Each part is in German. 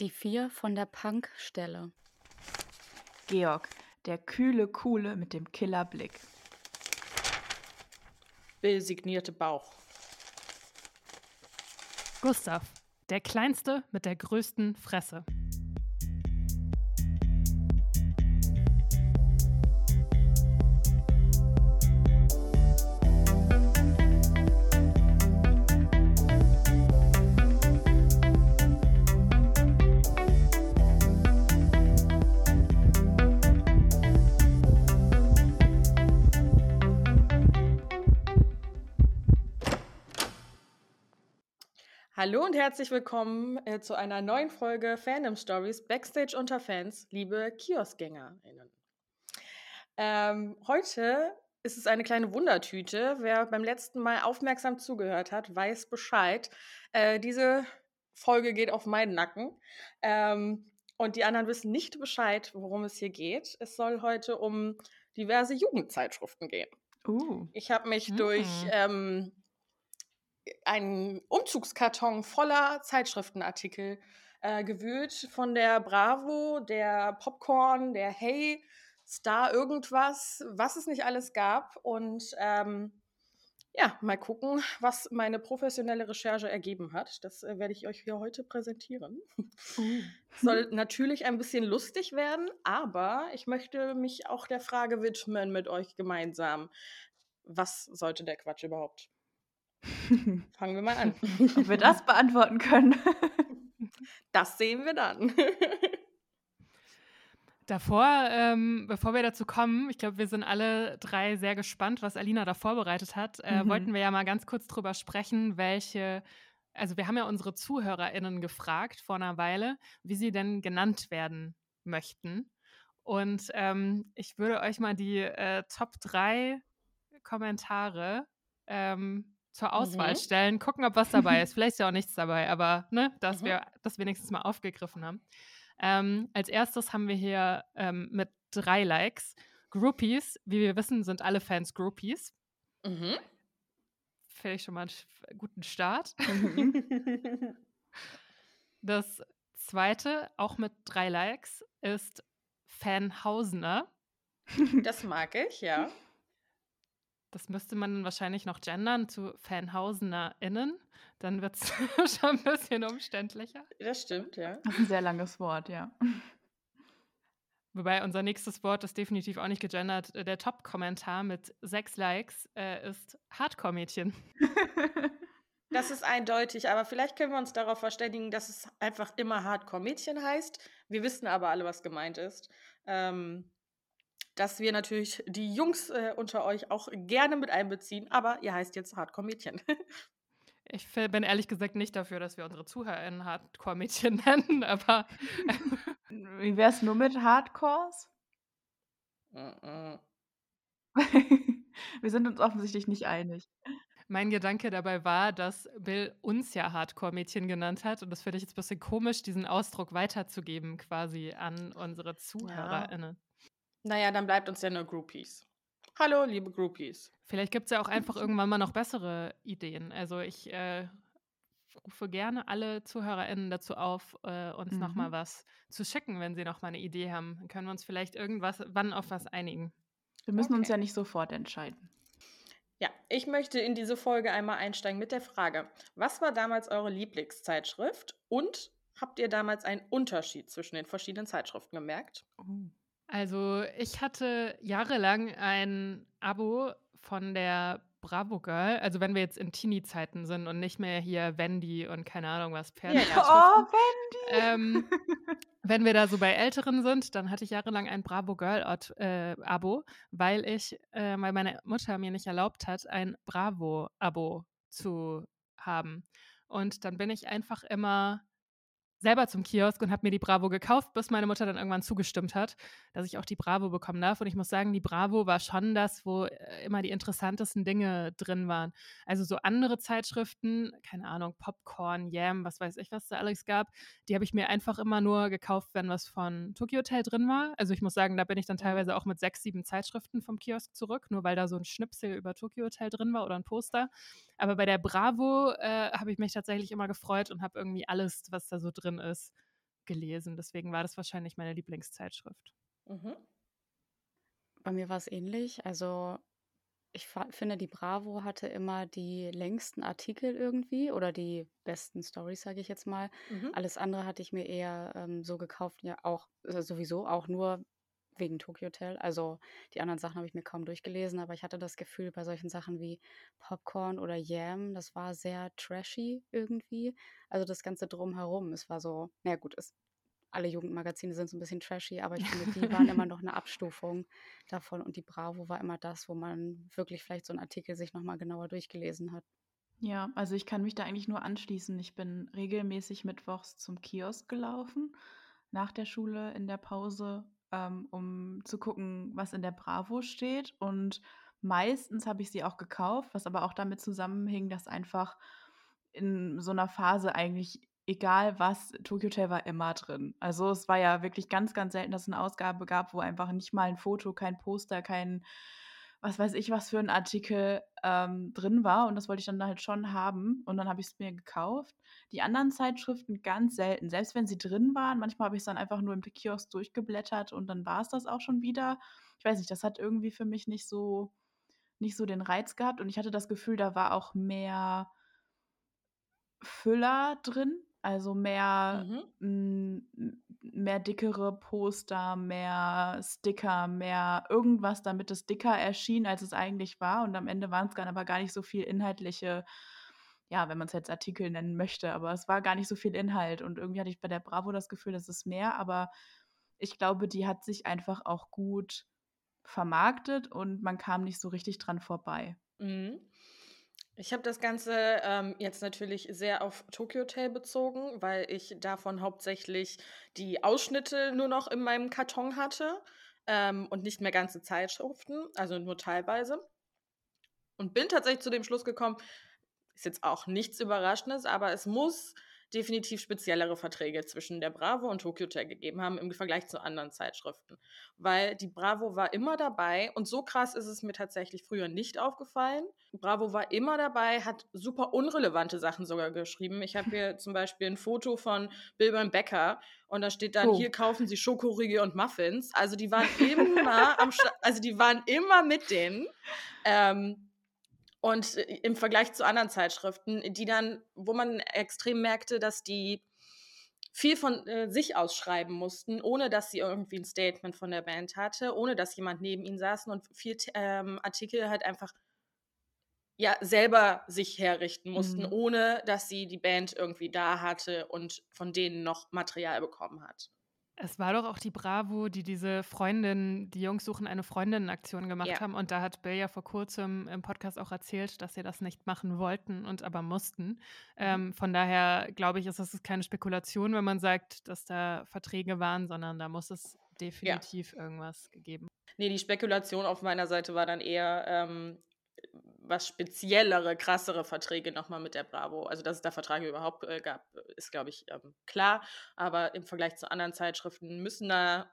Die vier von der Punkstelle. Georg, der kühle Coole mit dem Killerblick. Bill signierte Bauch. Gustav, der Kleinste mit der größten Fresse. Hallo und herzlich willkommen äh, zu einer neuen Folge Fandom Stories Backstage unter Fans, liebe KioskgängerInnen. Ähm, heute ist es eine kleine Wundertüte. Wer beim letzten Mal aufmerksam zugehört hat, weiß Bescheid. Äh, diese Folge geht auf meinen Nacken. Ähm, und die anderen wissen nicht Bescheid, worum es hier geht. Es soll heute um diverse Jugendzeitschriften gehen. Uh. Ich habe mich Mhm. durch ähm, einen Umzugskarton voller Zeitschriftenartikel äh, gewühlt. Von der Bravo, der Popcorn, der Hey, Star irgendwas, was es nicht alles gab. Und ähm, ja, mal gucken, was meine professionelle Recherche ergeben hat. Das äh, werde ich euch hier heute präsentieren. Uh. Soll natürlich ein bisschen lustig werden, aber ich möchte mich auch der Frage widmen mit euch gemeinsam. Was sollte der Quatsch überhaupt? Fangen wir mal an. Ob wir das beantworten können. Das sehen wir dann. Davor, ähm, bevor wir dazu kommen, ich glaube, wir sind alle drei sehr gespannt, was Alina da vorbereitet hat. Äh, Mhm. Wollten wir ja mal ganz kurz drüber sprechen, welche, also wir haben ja unsere ZuhörerInnen gefragt vor einer Weile, wie sie denn genannt werden möchten. Und ähm, ich würde euch mal die äh, Top 3 Kommentare ähm, zur Auswahl Mhm. stellen, gucken, ob was dabei ist. Vielleicht ist ja auch nichts dabei, aber ne, dass Mhm. wir das wenigstens mal aufgegriffen haben. Ähm, als erstes haben wir hier ähm, mit drei Likes Groupies. Wie wir wissen, sind alle Fans Groupies. Mhm. Finde ich schon mal einen guten Start. Mhm. Das zweite, auch mit drei Likes, ist Fanhausener. Das mag ich, ja. Das müsste man wahrscheinlich noch gendern zu FanhausenerInnen. Dann wird es schon ein bisschen umständlicher. Das stimmt, ja. Das ist ein sehr langes Wort, ja. Wobei unser nächstes Wort ist definitiv auch nicht gegendert. Äh, Der Top-Kommentar mit sechs Likes äh, ist Hardcore-Mädchen. Das ist eindeutig, aber vielleicht können wir uns darauf verständigen, dass es einfach immer Hardcore-Mädchen heißt. Wir wissen aber alle, was gemeint ist. Ähm, dass wir natürlich die Jungs äh, unter euch auch gerne mit einbeziehen, aber ihr heißt jetzt Hardcore-Mädchen. Ich bin ehrlich gesagt nicht dafür, dass wir unsere ZuhörerInnen Hardcore-Mädchen nennen, aber Wie wär's nur mit Hardcores? Wir sind uns offensichtlich nicht einig. mein Gedanke dabei war, dass Bill uns ja Hardcore-Mädchen genannt hat und das finde ich jetzt ein bisschen komisch, diesen Ausdruck weiterzugeben quasi an unsere ZuhörerInnen. Naja, dann bleibt uns ja nur Groupies. Hallo, liebe Groupies. Vielleicht gibt es ja auch einfach irgendwann mal noch bessere Ideen. Also ich äh, rufe gerne alle ZuhörerInnen dazu auf, äh, uns Mhm. noch mal was zu schicken, wenn sie noch mal eine Idee haben. Dann können wir uns vielleicht irgendwas, wann auf was einigen. Wir müssen uns Okay. ja nicht sofort entscheiden. Ja, ich möchte in diese Folge einmal einsteigen mit der Frage, was war damals eure Lieblingszeitschrift und habt ihr damals einen Unterschied zwischen den verschiedenen Zeitschriften gemerkt? Oh. Also ich hatte jahrelang ein Abo von der Bravo Girl. Also wenn wir jetzt in Teenie-Zeiten sind und nicht mehr hier Wendy und keine Ahnung was ja. Oh. Wendy! ähm, wenn wir da so bei Älteren sind, dann hatte ich jahrelang ein Bravo Girl Ort, äh, Abo, weil ich, äh, weil meine Mutter mir nicht erlaubt hat, ein Bravo Abo zu haben. Und dann bin ich einfach immer selber zum Kiosk und habe mir die Bravo gekauft, bis meine Mutter dann irgendwann zugestimmt hat, dass ich auch die Bravo bekommen darf. Und ich muss sagen, die Bravo war schon das, wo äh, immer die interessantesten Dinge drin waren. Also so andere Zeitschriften, keine Ahnung, Popcorn, Yam, was weiß ich, was da alles gab, die habe ich mir einfach immer nur gekauft, wenn was von Tokyo Hotel drin war. Also ich muss sagen, da bin ich dann teilweise auch mit sechs, sieben Zeitschriften vom Kiosk zurück, nur weil da so ein Schnipsel über Tokyo Hotel drin war oder ein Poster. Aber bei der Bravo äh, habe ich mich tatsächlich immer gefreut und habe irgendwie alles, was da so drin ist, gelesen. Deswegen war das wahrscheinlich meine Lieblingszeitschrift. Mhm. Bei mir war es ähnlich. Also ich finde, die Bravo hatte immer die längsten Artikel irgendwie oder die besten Stories, sage ich jetzt mal. Mhm. Alles andere hatte ich mir eher ähm, so gekauft, ja auch äh, sowieso auch nur wegen Tokyo Hotel. Also die anderen Sachen habe ich mir kaum durchgelesen, aber ich hatte das Gefühl bei solchen Sachen wie Popcorn oder Yam, das war sehr trashy irgendwie. Also das Ganze drumherum, es war so, na gut, es alle Jugendmagazine sind so ein bisschen trashy, aber ich finde, die waren immer noch eine Abstufung davon und die Bravo war immer das, wo man wirklich vielleicht so einen Artikel sich nochmal genauer durchgelesen hat. Ja, also ich kann mich da eigentlich nur anschließen. Ich bin regelmäßig mittwochs zum Kiosk gelaufen, nach der Schule in der Pause, ähm, um zu gucken, was in der Bravo steht. Und meistens habe ich sie auch gekauft, was aber auch damit zusammenhing, dass einfach in so einer Phase eigentlich egal was, Tokyo Hotel war immer drin. Also es war ja wirklich ganz, ganz selten, dass es eine Ausgabe gab, wo einfach nicht mal ein Foto, kein Poster, kein was weiß ich, was für ein Artikel ähm, drin war. Und das wollte ich dann halt schon haben. Und dann habe ich es mir gekauft. Die anderen Zeitschriften ganz selten. Selbst wenn sie drin waren, manchmal habe ich es dann einfach nur im Kiosk durchgeblättert und dann war es das auch schon wieder. Ich weiß nicht, das hat irgendwie für mich nicht so, nicht so den Reiz gehabt. Und ich hatte das Gefühl, da war auch mehr Füller drin also mehr, Mhm. Mehr dickere Poster, mehr Sticker, mehr irgendwas, damit es dicker erschien, als es eigentlich war. Und am Ende waren es dann aber gar nicht so viel inhaltliche, ja, wenn man es jetzt Artikel nennen möchte, aber es war gar nicht so viel Inhalt. Und irgendwie hatte ich bei der Bravo das Gefühl, das ist mehr, aber ich glaube, die hat sich einfach auch gut vermarktet und man kam nicht so richtig dran vorbei. Mhm. Ich habe das Ganze ähm, jetzt natürlich sehr auf Tokyo Hotel bezogen, weil ich davon hauptsächlich die Ausschnitte nur noch in meinem Karton hatte ähm, und nicht mehr ganze Zeitschriften, also nur teilweise. Und bin tatsächlich zu dem Schluss gekommen, ist jetzt auch nichts Überraschendes, aber es muss definitiv speziellere Verträge zwischen der Bravo und Tokyo Hotel gegeben haben im Vergleich zu anderen Zeitschriften. Weil die Bravo war immer dabei und so krass ist es mir tatsächlich früher nicht aufgefallen. Bravo war immer dabei, hat super unrelevante Sachen sogar geschrieben. Ich habe hier zum Beispiel ein Foto von Bill beim Bäcker und da steht dann, oh. hier kaufen Sie Schokoriegel und Muffins. Also die waren immer am, also die waren immer mit denen. Ähm, und äh, im Vergleich zu anderen Zeitschriften, die dann, wo man extrem merkte, dass die viel von äh, sich ausschreiben mussten, ohne dass sie irgendwie ein Statement von der Band hatte, ohne dass jemand neben ihnen saß und viel ähm, Artikel halt einfach ja selber sich herrichten mussten, mhm. ohne dass sie die Band irgendwie da hatte und von denen noch Material bekommen hat. Es war doch auch die Bravo, die diese Freundin, die Jungs suchen eine Freundin-Aktion gemacht ja. haben. Und da hat Bill ja vor kurzem im Podcast auch erzählt, dass sie das nicht machen wollten und aber mussten. Mhm. Ähm, von daher glaube ich, ist es keine Spekulation, wenn man sagt, dass da Verträge waren, sondern da muss es definitiv ja. irgendwas gegeben. Nee, die Spekulation auf meiner Seite war dann eher, ähm, was speziellere, krassere Verträge nochmal mit der Bravo. Also, dass es da Verträge überhaupt äh, gab, ist, glaube ich, ähm, klar. Aber im Vergleich zu anderen Zeitschriften müssen da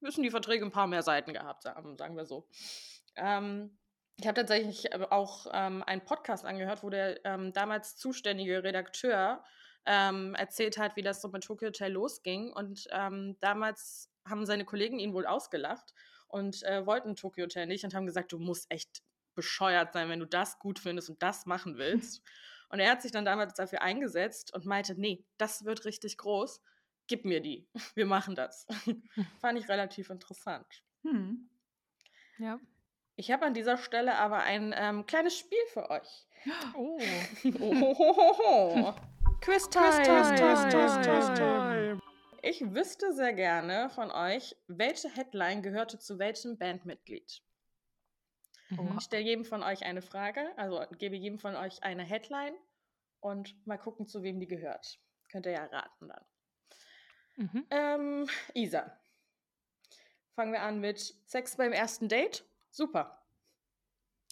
müssen die Verträge ein paar mehr Seiten gehabt haben, sagen wir so. Ähm, ich habe tatsächlich äh, auch ähm, einen Podcast angehört, wo der ähm, damals zuständige Redakteur ähm, erzählt hat, wie das so mit Tokyo Hotel losging. Und ähm, damals haben seine Kollegen ihn wohl ausgelacht und äh, wollten Tokyo Hotel nicht und haben gesagt, du musst echt bescheuert sein, wenn du das gut findest und das machen willst. Und er hat sich dann damals dafür eingesetzt und meinte, nee, das wird richtig groß, gib mir die, wir machen das. Fand ich relativ interessant. Hm. Ja. Ich habe an dieser Stelle aber ein ähm, kleines Spiel für euch. Oh. oh. Quiz Time. Quiz Time. Quiz Time. Ich wüsste sehr gerne von euch, welche Headline gehörte zu welchem Bandmitglied. Mhm. Ich stelle jedem von euch eine Frage, also gebe jedem von euch eine Headline und mal gucken, zu wem die gehört. Könnt ihr ja raten dann. Mhm. Ähm, Isa. Fangen wir an mit Sex beim ersten Date. Super.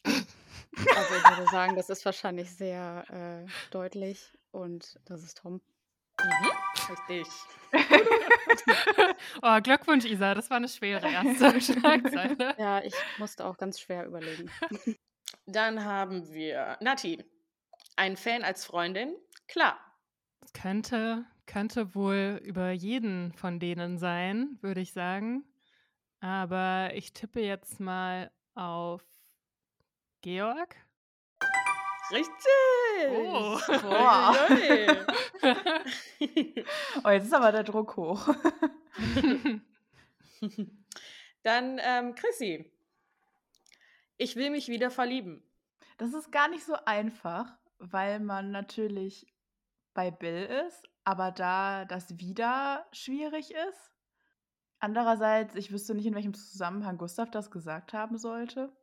Also ich würde sagen, das ist wahrscheinlich sehr äh, deutlich und das ist Tom. Mhm, richtig. oh, Glückwunsch, Isa. Das war eine schwere erste Schlagzeile. Ja, ich musste auch ganz schwer überlegen. Dann haben wir Nati. Ein Fan als Freundin? Klar. Das könnte könnte wohl über jeden von denen sein, würde ich sagen. Aber ich tippe jetzt mal auf Georg. Richtig! Oh. Boah. oh, jetzt ist aber der Druck hoch. Dann ähm, Chrissy. Ich will mich wieder verlieben. Das ist gar nicht so einfach, weil man natürlich bei Bill ist, aber da das wieder schwierig ist. Andererseits, ich wüsste nicht, in welchem Zusammenhang Gustav das gesagt haben sollte.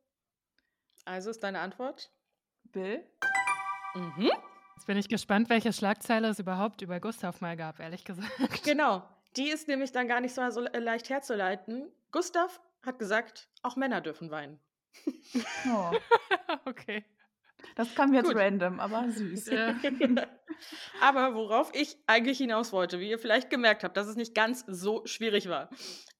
Also ist deine Antwort? Bill? Mhm. Jetzt bin ich gespannt, welche Schlagzeile es überhaupt über Gustav mal gab, ehrlich gesagt. Genau. Die ist nämlich dann gar nicht so, so leicht herzuleiten. Gustav hat gesagt, auch Männer dürfen weinen. Oh, okay. Das kam jetzt Gut. random, aber süß. Ja. Aber worauf ich eigentlich hinaus wollte, wie ihr vielleicht gemerkt habt, dass es nicht ganz so schwierig war.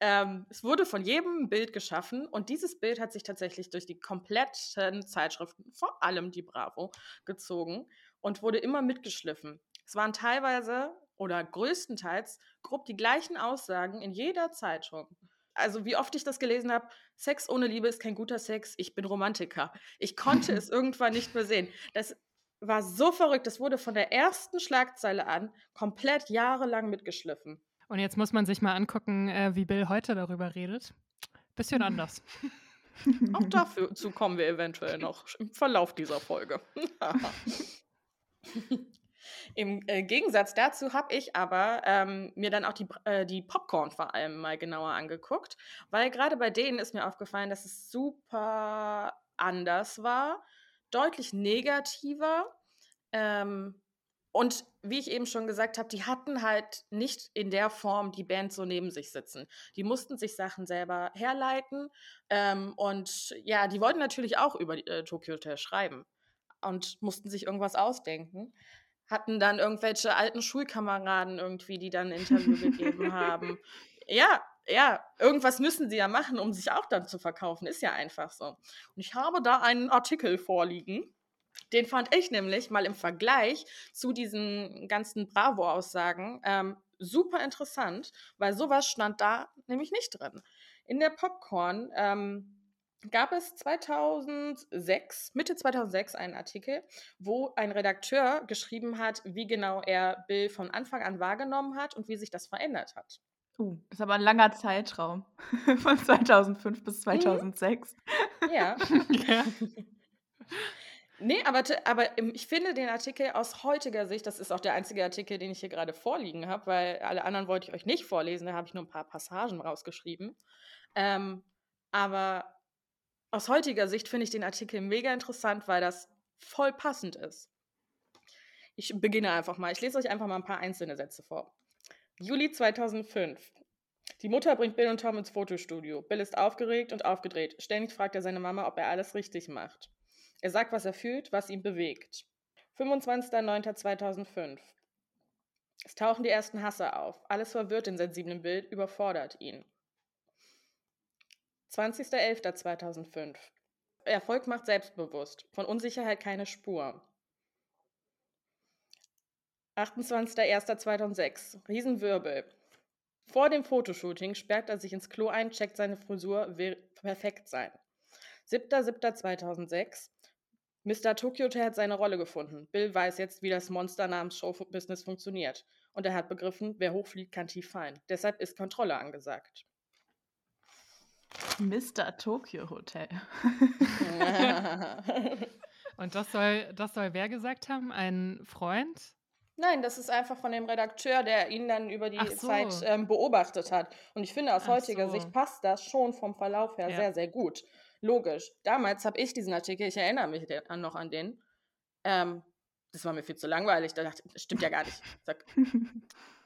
Ähm, es wurde von jedem ein Bild geschaffen und dieses Bild hat sich tatsächlich durch die kompletten Zeitschriften, vor allem die Bravo, gezogen und wurde immer mitgeschliffen. Es waren teilweise oder größtenteils grob die gleichen Aussagen in jeder Zeitung. Also wie oft ich das gelesen habe, Sex ohne Liebe ist kein guter Sex, ich bin Romantiker. Ich konnte es irgendwann nicht mehr sehen. Das war so verrückt, das wurde von der ersten Schlagzeile an komplett jahrelang mitgeschliffen. Und jetzt muss man sich mal angucken, äh, wie Bill heute darüber redet. Bisschen anders. Auch dazu kommen wir eventuell noch im Verlauf dieser Folge. Im äh, Gegensatz dazu habe ich aber ähm, mir dann auch die, äh, die Popcorn vor allem mal genauer angeguckt, weil gerade bei denen ist mir aufgefallen, dass es super anders war, deutlich negativer. Ähm, und wie ich eben schon gesagt habe, die hatten halt nicht in der Form die Band so neben sich sitzen. Die mussten sich Sachen selber herleiten. Ähm, und ja, die wollten natürlich auch über äh, Tokyo Hotel schreiben und mussten sich irgendwas ausdenken. Hatten dann irgendwelche alten Schulkameraden irgendwie, die dann ein Interview gegeben haben. Ja, ja, irgendwas müssen sie ja machen, um sich auch dann zu verkaufen. Ist ja einfach so. Und ich habe da einen Artikel vorliegen. Den fand ich nämlich mal im Vergleich zu diesen ganzen Bravo-Aussagen ähm, super interessant, weil sowas stand da nämlich nicht drin. In der Popcorn ähm, gab es 2006, Mitte 2006 einen Artikel, wo ein Redakteur geschrieben hat, wie genau er Bill von Anfang an wahrgenommen hat und wie sich das verändert hat. Uh, das ist aber ein langer Zeitraum. Von 2005 bis 2006. Ja. ja. Nee, aber, aber ich finde den Artikel aus heutiger Sicht, das ist auch der einzige Artikel, den ich hier gerade vorliegen habe, weil alle anderen wollte ich euch nicht vorlesen, da habe ich nur ein paar Passagen rausgeschrieben. Ähm, aber aus heutiger Sicht finde ich den Artikel mega interessant, weil das voll passend ist. Ich beginne einfach mal. Ich lese euch einfach mal ein paar einzelne Sätze vor. Juli 2005. Die Mutter bringt Bill und Tom ins Fotostudio. Bill ist aufgeregt und aufgedreht. Ständig fragt er seine Mama, ob er alles richtig macht. Er sagt, was er fühlt, was ihn bewegt. 25.09.2005. Es tauchen die ersten Hasser auf. Alles verwirrt den sensiblen Bild, überfordert ihn. 20.11.2005. Erfolg macht selbstbewusst. Von Unsicherheit keine Spur. 28.01.2006. Riesenwirbel. Vor dem Fotoshooting sperrt er sich ins Klo ein, checkt seine Frisur, will perfekt sein. 7.07.2006. Mr. Tokyo Hotel hat seine Rolle gefunden. Bill weiß jetzt, wie das Monster namens Show-Business funktioniert. Und er hat begriffen, wer hochfliegt, kann tief fallen. Deshalb ist Kontrolle angesagt. Mr. Tokyo Hotel. Und das soll, das soll wer gesagt haben? Ein Freund? Nein, das ist einfach von dem Redakteur, der ihn dann über die so. Zeit ähm, beobachtet hat. Und ich finde, aus Ach heutiger so. Sicht passt das schon vom Verlauf her Ja. sehr, sehr gut. Logisch. Damals habe ich diesen Artikel, ich erinnere mich noch an den. Ähm, das war mir viel zu langweilig. Da dachte ich, das stimmt ja gar nicht. Sag,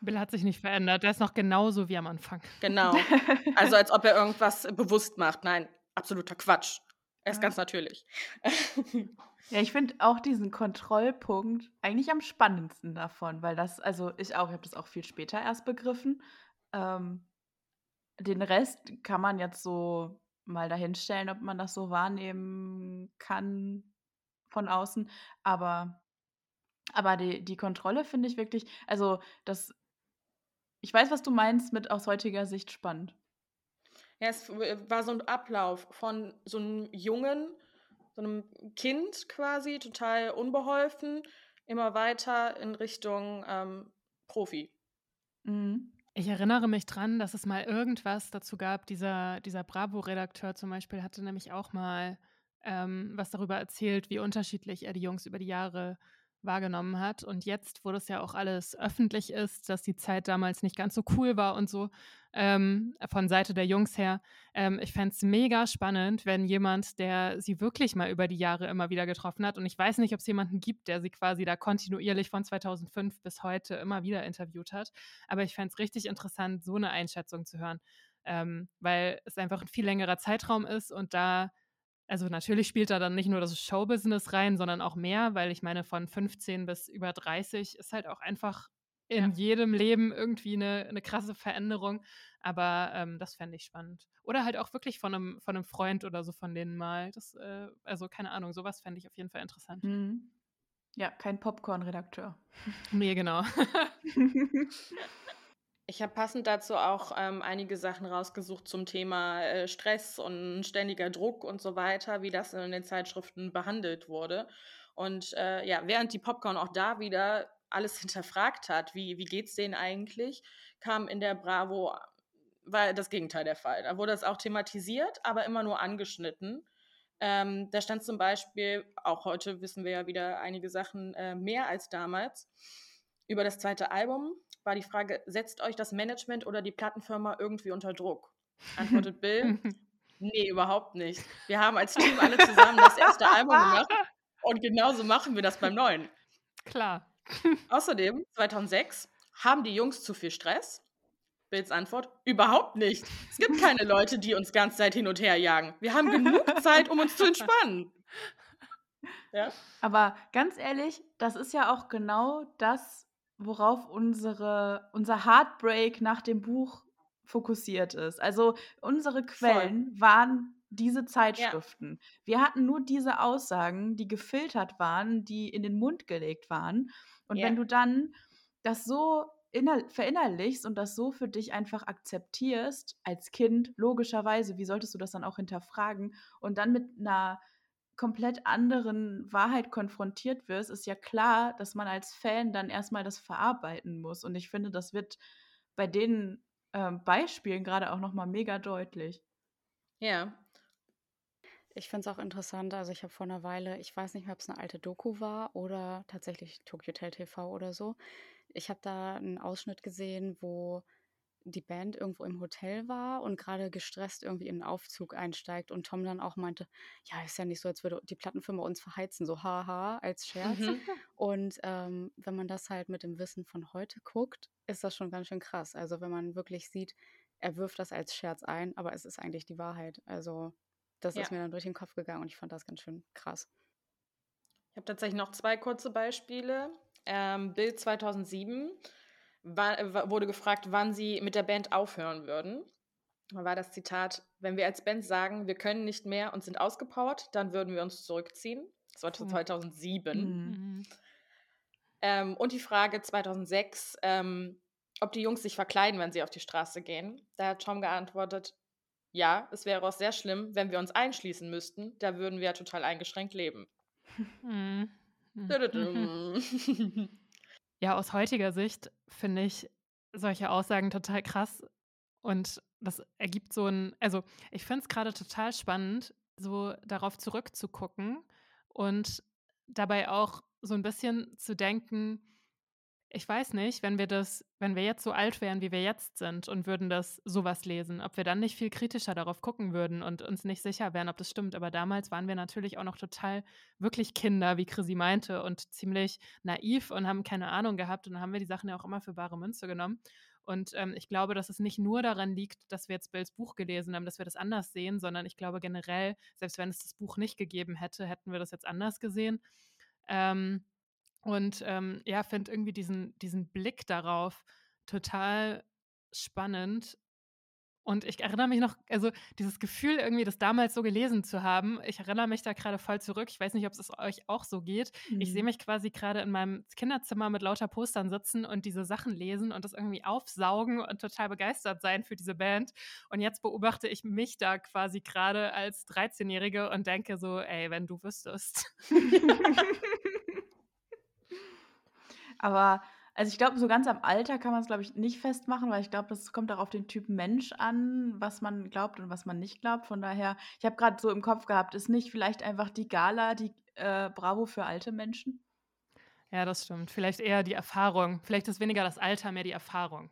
Bill hat sich nicht verändert. Der ist noch genauso wie am Anfang. genau. Also als ob er irgendwas bewusst macht. Nein, absoluter Quatsch. Er ist Ja. ganz natürlich. Ja, ich finde auch diesen Kontrollpunkt eigentlich am spannendsten davon, weil das, also ich auch, ich habe das auch viel später erst begriffen. Ähm, den Rest kann man jetzt so mal dahinstellen, ob man das so wahrnehmen kann von außen. Aber, aber die, die Kontrolle finde ich wirklich, also das ich weiß, was du meinst mit aus heutiger Sicht spannend. Ja, es war so ein Ablauf von so einem Jungen, so einem Kind quasi, total unbeholfen, immer weiter in Richtung ähm, Profi. Mhm. Ich erinnere mich dran, dass es mal irgendwas dazu gab. Dieser, dieser Bravo-Redakteur zum Beispiel hatte nämlich auch mal ähm, was darüber erzählt, wie unterschiedlich er die Jungs über die Jahre wahrgenommen hat. Und jetzt, wo das ja auch alles öffentlich ist, dass die Zeit damals nicht ganz so cool war und so, ähm, von Seite der Jungs her, ähm, ich fände es mega spannend, wenn jemand, der sie wirklich mal über die Jahre immer wieder getroffen hat, und ich weiß nicht, ob es jemanden gibt, der sie quasi da kontinuierlich von 2005 bis heute immer wieder interviewt hat, aber ich fände es richtig interessant, so eine Einschätzung zu hören. Ähm, weil es einfach ein viel längerer Zeitraum ist und da also natürlich spielt da dann nicht nur das Showbusiness rein, sondern auch mehr, weil ich meine, von 15 bis über 30 ist halt auch einfach in ja. jedem Leben irgendwie eine, eine krasse Veränderung. Aber ähm, das fände ich spannend. Oder halt auch wirklich von einem, von einem Freund oder so von denen mal. Das, äh, also keine Ahnung, sowas fände ich auf jeden Fall interessant. Mhm. Ja, kein Popcorn-Redakteur. Nee, genau. Ich habe passend dazu auch ähm, einige Sachen rausgesucht zum Thema äh, Stress und ständiger Druck und so weiter, wie das in den Zeitschriften behandelt wurde. Und äh, ja, während die Popcorn auch da wieder alles hinterfragt hat, wie, wie es denen eigentlich, kam in der Bravo war das Gegenteil der Fall. Da wurde es auch thematisiert, aber immer nur angeschnitten. Ähm, da stand zum Beispiel, auch heute wissen wir ja wieder einige Sachen äh, mehr als damals, über das zweite Album war die Frage, setzt euch das Management oder die Plattenfirma irgendwie unter Druck? Antwortet Bill, nee, überhaupt nicht. Wir haben als Team alle zusammen das erste Album gemacht und genauso machen wir das beim neuen. Klar. Außerdem, 2006, haben die Jungs zu viel Stress? Bills Antwort, überhaupt nicht. Es gibt keine Leute, die uns ganz Zeit hin und her jagen. Wir haben genug Zeit, um uns zu entspannen. Ja? Aber ganz ehrlich, das ist ja auch genau das, worauf unsere, unser Heartbreak nach dem Buch fokussiert ist. Also unsere Quellen Voll. waren diese Zeitschriften. Ja. Wir hatten nur diese Aussagen, die gefiltert waren, die in den Mund gelegt waren. Und ja. wenn du dann das so verinnerlichst und das so für dich einfach akzeptierst als Kind, logischerweise, wie solltest du das dann auch hinterfragen und dann mit einer komplett anderen Wahrheit konfrontiert wirst, ist ja klar, dass man als Fan dann erstmal das verarbeiten muss. Und ich finde, das wird bei den ähm, Beispielen gerade auch nochmal mega deutlich. Ja. Ich finde es auch interessant, also ich habe vor einer Weile, ich weiß nicht mehr, ob es eine alte Doku war oder tatsächlich Tokyo Hotel TV oder so. Ich habe da einen Ausschnitt gesehen, wo die Band irgendwo im Hotel war und gerade gestresst irgendwie in den Aufzug einsteigt und Tom dann auch meinte, ja, ist ja nicht so, als würde die Plattenfirma uns verheizen, so haha, als Scherz. Mhm. Und ähm, wenn man das halt mit dem Wissen von heute guckt, ist das schon ganz schön krass. Also wenn man wirklich sieht, er wirft das als Scherz ein, aber es ist eigentlich die Wahrheit. Also das ja. ist mir dann durch den Kopf gegangen und ich fand das ganz schön krass. Ich habe tatsächlich noch zwei kurze Beispiele. Ähm, Bild 2007 war, wurde gefragt, wann sie mit der Band aufhören würden. Da war das Zitat, wenn wir als Band sagen, wir können nicht mehr und sind ausgepowert, dann würden wir uns zurückziehen. Das war 2007. Mhm. mhm. Ähm, und die Frage 2006, ähm, ob die Jungs sich verkleiden, wenn sie auf die Straße gehen. Da hat Tom geantwortet, ja, es wäre auch sehr schlimm, wenn wir uns einschließen müssten. Da würden wir ja total eingeschränkt leben. Mhm. Ja, aus heutiger Sicht finde ich solche Aussagen total krass und das ergibt so ein, also ich finde es gerade total spannend, so darauf zurückzugucken und dabei auch so ein bisschen zu denken, ich weiß nicht, wenn wir das, wenn wir jetzt so alt wären, wie wir jetzt sind und würden das sowas lesen, ob wir dann nicht viel kritischer darauf gucken würden und uns nicht sicher wären, ob das stimmt. Aber damals waren wir natürlich auch noch total wirklich Kinder, wie Chrissy meinte, und ziemlich naiv und haben keine Ahnung gehabt. Und haben wir die Sachen ja auch immer für bare Münze genommen. Und ähm, ich glaube, dass es nicht nur daran liegt, dass wir jetzt Bills Buch gelesen haben, dass wir das anders sehen, sondern ich glaube generell, selbst wenn es das Buch nicht gegeben hätte, hätten wir das jetzt anders gesehen. Ähm, und ähm, ja, finde irgendwie diesen, diesen Blick darauf total spannend Und ich erinnere mich noch, also dieses Gefühl, irgendwie das damals so gelesen zu haben, ich erinnere mich da gerade voll zurück. Ich weiß nicht, ob es euch auch so geht. Mhm. Ich sehe mhm. mich quasi gerade in meinem Kinderzimmer mit lauter Postern sitzen und diese Sachen lesen und das irgendwie aufsaugen und total begeistert sein für diese Band. Und jetzt beobachte ich mich da quasi gerade als 13-Jährige und denke so, ey, wenn du wüsstest. Aber also ich glaube, so ganz am Alter kann man es, glaube ich, nicht festmachen, weil ich glaube, das kommt auch auf den Typ Mensch an, was man glaubt und was man nicht glaubt. Von daher, ich habe gerade so im Kopf gehabt, ist nicht vielleicht einfach die Gala die äh, Bravo für alte Menschen? Ja, das stimmt. Vielleicht eher die Erfahrung. Vielleicht ist weniger das Alter, mehr die Erfahrung.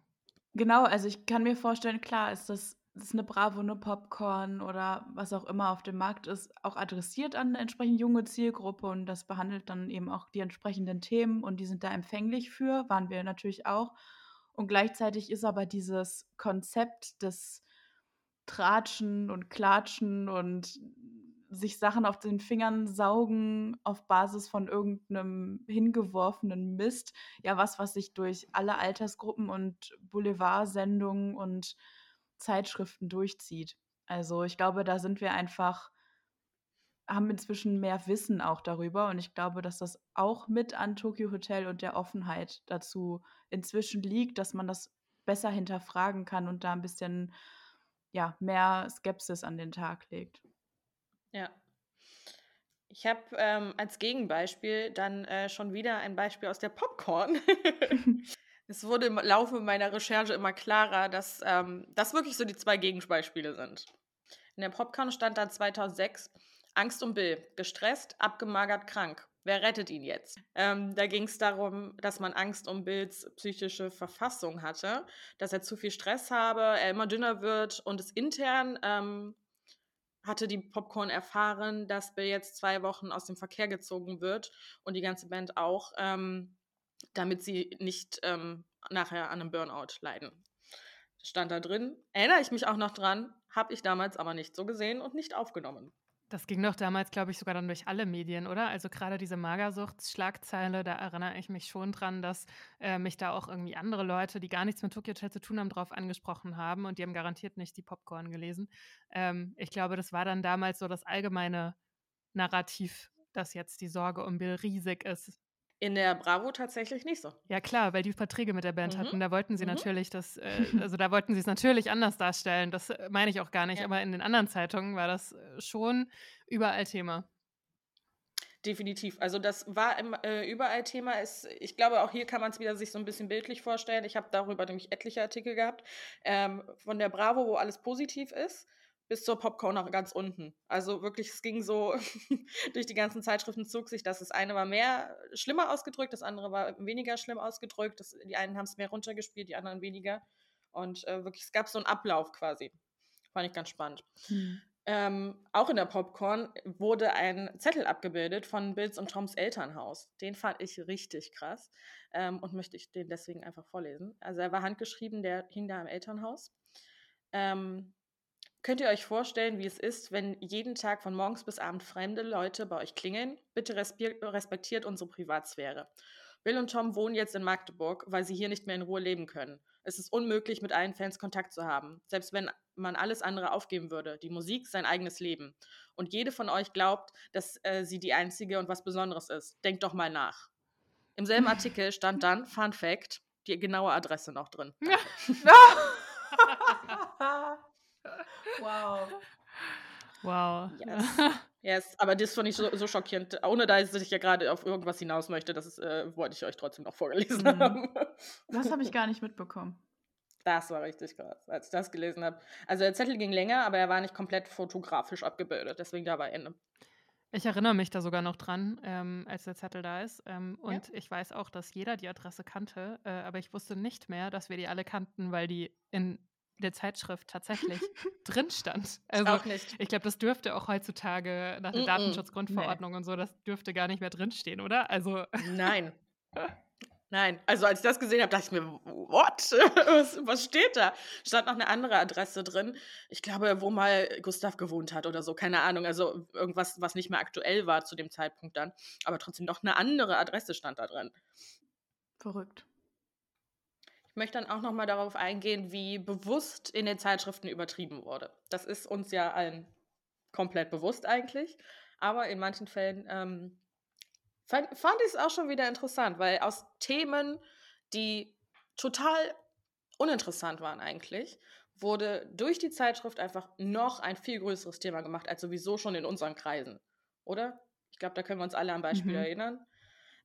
Genau, also ich kann mir vorstellen, klar ist das ist eine Bravo, eine Popcorn oder was auch immer auf dem Markt ist, auch adressiert an eine entsprechend junge Zielgruppe und das behandelt dann eben auch die entsprechenden Themen und die sind da empfänglich für, waren wir natürlich auch. Und gleichzeitig ist aber dieses Konzept des Tratschen und Klatschen und sich Sachen auf den Fingern saugen auf Basis von irgendeinem hingeworfenen Mist, ja was, was sich durch alle Altersgruppen und Boulevardsendungen und Zeitschriften durchzieht. Also ich glaube, da sind wir einfach, haben inzwischen mehr Wissen auch darüber und ich glaube, dass das auch mit an Tokyo Hotel und der Offenheit dazu inzwischen liegt, dass man das besser hinterfragen kann und da ein bisschen ja, mehr Skepsis an den Tag legt. Ja. Ich habe ähm, als Gegenbeispiel dann äh, schon wieder ein Beispiel aus der Popcorn. es wurde im Laufe meiner Recherche immer klarer, dass ähm, das wirklich so die zwei Gegenbeispiele sind. In der Popcorn stand dann 2006 Angst um Bill, gestresst, abgemagert, krank. Wer rettet ihn jetzt? Ähm, da ging es darum, dass man Angst um Bills psychische Verfassung hatte, dass er zu viel Stress habe, er immer dünner wird und es intern ähm, hatte die Popcorn erfahren, dass Bill jetzt zwei Wochen aus dem Verkehr gezogen wird und die ganze Band auch. Ähm, damit sie nicht ähm, nachher an einem Burnout leiden. Stand da drin, erinnere ich mich auch noch dran, habe ich damals aber nicht so gesehen und nicht aufgenommen. Das ging doch damals, glaube ich, sogar dann durch alle Medien, oder? Also gerade diese Magersuchtsschlagzeile, da erinnere ich mich schon dran, dass äh, mich da auch irgendwie andere Leute, die gar nichts mit Tokyo Hotel zu tun haben, drauf angesprochen haben und die haben garantiert nicht die Popcorn gelesen. Ähm, ich glaube, das war dann damals so das allgemeine Narrativ, dass jetzt die Sorge um Bill riesig ist. In der Bravo tatsächlich nicht so. Ja, klar, weil die Verträge mit der Band mhm. hatten. Da wollten sie mhm. natürlich das, äh, also da wollten sie es natürlich anders darstellen. Das äh, meine ich auch gar nicht. Ja. Aber in den anderen Zeitungen war das äh, schon überall Thema. Definitiv. Also das war im, äh, überall Thema. Ist, ich glaube, auch hier kann man es wieder sich so ein bisschen bildlich vorstellen. Ich habe darüber nämlich etliche Artikel gehabt ähm, von der Bravo, wo alles positiv ist bis zur Popcorn nach ganz unten. Also wirklich, es ging so durch die ganzen Zeitschriften zog sich das. Das eine war mehr schlimmer ausgedrückt, das andere war weniger schlimm ausgedrückt. Das, die einen haben es mehr runtergespielt, die anderen weniger. Und äh, wirklich, es gab so einen Ablauf quasi. Fand ich ganz spannend. Hm. Ähm, auch in der Popcorn wurde ein Zettel abgebildet von Bills und Toms Elternhaus. Den fand ich richtig krass ähm, und möchte ich den deswegen einfach vorlesen. Also er war handgeschrieben, der hing da im Elternhaus. Ähm, Könnt ihr euch vorstellen, wie es ist, wenn jeden Tag von morgens bis abend fremde Leute bei euch klingeln? Bitte respektiert unsere Privatsphäre. Bill und Tom wohnen jetzt in Magdeburg, weil sie hier nicht mehr in Ruhe leben können. Es ist unmöglich, mit allen Fans Kontakt zu haben, selbst wenn man alles andere aufgeben würde. Die Musik, sein eigenes Leben. Und jede von euch glaubt, dass äh, sie die einzige und was Besonderes ist. Denkt doch mal nach. Im selben Artikel stand dann, Fun Fact, die genaue Adresse noch drin. Wow. Wow. Yes. yes. Aber das fand ich so, so schockierend. Ohne dass ich ja gerade auf irgendwas hinaus möchte, das äh, wollte ich euch trotzdem noch vorgelesen mhm. haben. Das habe ich gar nicht mitbekommen. Das war richtig krass, als ich das gelesen habe. Also der Zettel ging länger, aber er war nicht komplett fotografisch abgebildet. Deswegen da war Ende. Ich erinnere mich da sogar noch dran, ähm, als der Zettel da ist. Ähm, und ja. ich weiß auch, dass jeder die Adresse kannte, äh, aber ich wusste nicht mehr, dass wir die alle kannten, weil die in der Zeitschrift tatsächlich drin stand. Also auch nicht. ich glaube, das dürfte auch heutzutage nach der mm -mm. Datenschutzgrundverordnung nee. und so, das dürfte gar nicht mehr drinstehen, oder? Also Nein. Nein, also als ich das gesehen habe, dachte ich mir, what? was, was steht da? Stand noch eine andere Adresse drin. Ich glaube, wo mal Gustav gewohnt hat oder so, keine Ahnung. Also irgendwas, was nicht mehr aktuell war zu dem Zeitpunkt dann. Aber trotzdem noch eine andere Adresse stand da drin. Verrückt möchte dann auch noch mal darauf eingehen, wie bewusst in den Zeitschriften übertrieben wurde. Das ist uns ja allen komplett bewusst eigentlich, aber in manchen Fällen ähm, fand, fand ich es auch schon wieder interessant, weil aus Themen, die total uninteressant waren eigentlich, wurde durch die Zeitschrift einfach noch ein viel größeres Thema gemacht, als sowieso schon in unseren Kreisen, oder? Ich glaube, da können wir uns alle am Beispiel mhm. erinnern.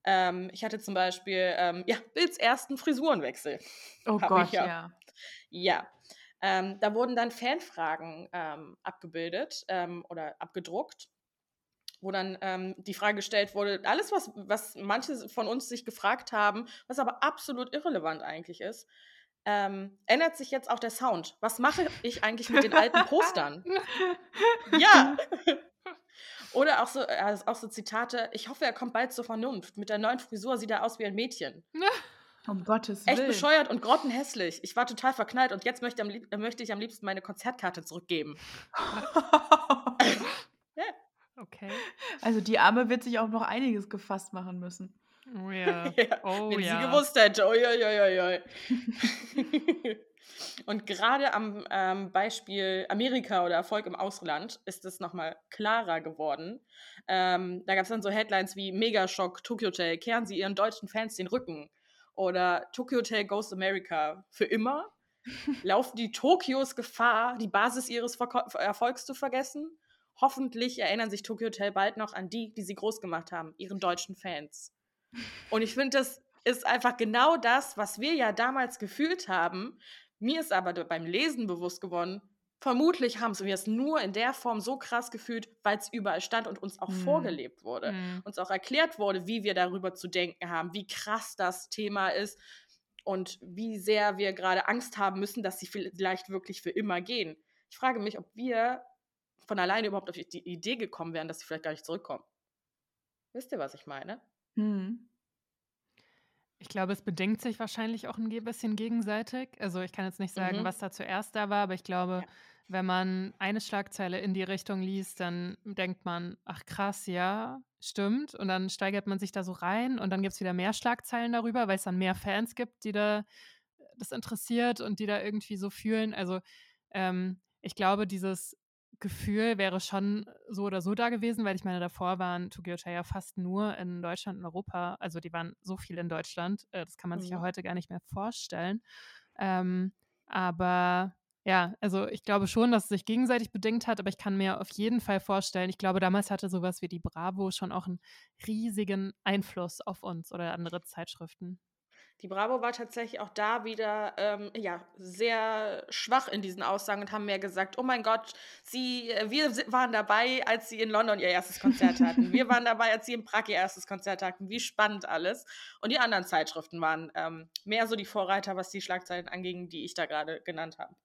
Ähm, ich hatte zum Beispiel, ähm, ja, Bills ersten Frisurenwechsel. Oh Gott, ja. Ja. ja. Ähm, da wurden dann Fanfragen ähm, abgebildet ähm, oder abgedruckt, wo dann ähm, die Frage gestellt wurde, alles, was, was manche von uns sich gefragt haben, was aber absolut irrelevant eigentlich ist, ähm, ändert sich jetzt auch der Sound. Was mache ich eigentlich mit den alten Postern? ja. Oder auch so, äh, auch so Zitate, ich hoffe, er kommt bald zur Vernunft. Mit der neuen Frisur sieht er aus wie ein Mädchen. Um Gottes Willen. Echt bescheuert und grottenhässlich. Ich war total verknallt und jetzt möchte, am, möchte ich am liebsten meine Konzertkarte zurückgeben. ja. Okay. Also die Arme wird sich auch noch einiges gefasst machen müssen. Oh ja. ja oh, wenn ja. sie gewusst hätte. Oi, oi, oi, Und gerade am ähm, Beispiel Amerika oder Erfolg im Ausland ist es nochmal klarer geworden. Ähm, da gab es dann so Headlines wie Megaschock, Tokyo Hotel, kehren Sie Ihren deutschen Fans den Rücken. Oder Tokyo Hotel Goes America für immer. Laufen die Tokios Gefahr, die Basis ihres Verko Erfolgs zu vergessen? Hoffentlich erinnern sich Tokyo Hotel bald noch an die, die sie groß gemacht haben, ihren deutschen Fans. Und ich finde, das ist einfach genau das, was wir ja damals gefühlt haben. Mir ist aber beim Lesen bewusst geworden, vermutlich haben wir es nur in der Form so krass gefühlt, weil es überall stand und uns auch mm. vorgelebt wurde. Mm. Uns auch erklärt wurde, wie wir darüber zu denken haben, wie krass das Thema ist und wie sehr wir gerade Angst haben müssen, dass sie vielleicht wirklich für immer gehen. Ich frage mich, ob wir von alleine überhaupt auf die Idee gekommen wären, dass sie vielleicht gar nicht zurückkommen. Wisst ihr, was ich meine? Mhm. Ich glaube, es bedingt sich wahrscheinlich auch ein bisschen gegenseitig. Also ich kann jetzt nicht sagen, Mhm. was da zuerst da war, aber ich glaube, Ja. wenn man eine Schlagzeile in die Richtung liest, dann denkt man, ach krass, ja, stimmt. Und dann steigert man sich da so rein und dann gibt es wieder mehr Schlagzeilen darüber, weil es dann mehr Fans gibt, die da das interessiert und die da irgendwie so fühlen. Also ähm, ich glaube, dieses Gefühl wäre schon so oder so da gewesen, weil ich meine, davor waren Tokyo ja fast nur in Deutschland und Europa. Also die waren so viel in Deutschland. Äh, das kann man mhm. sich ja mhm. heute gar nicht mehr vorstellen. Ähm, aber ja, also ich glaube schon, dass es sich gegenseitig bedingt hat, aber ich kann mir auf jeden Fall vorstellen, ich glaube, damals hatte sowas wie die Bravo schon auch einen riesigen Einfluss auf uns oder andere Zeitschriften. Die Bravo war tatsächlich auch da wieder ähm, ja, sehr schwach in diesen Aussagen und haben mehr gesagt, oh mein Gott, sie, äh, wir waren dabei, als sie in London ihr erstes Konzert hatten. Wir waren dabei, als sie in Prag ihr erstes Konzert hatten. Wie spannend alles. Und die anderen Zeitschriften waren ähm, mehr so die Vorreiter, was die Schlagzeilen anging, die ich da gerade genannt habe.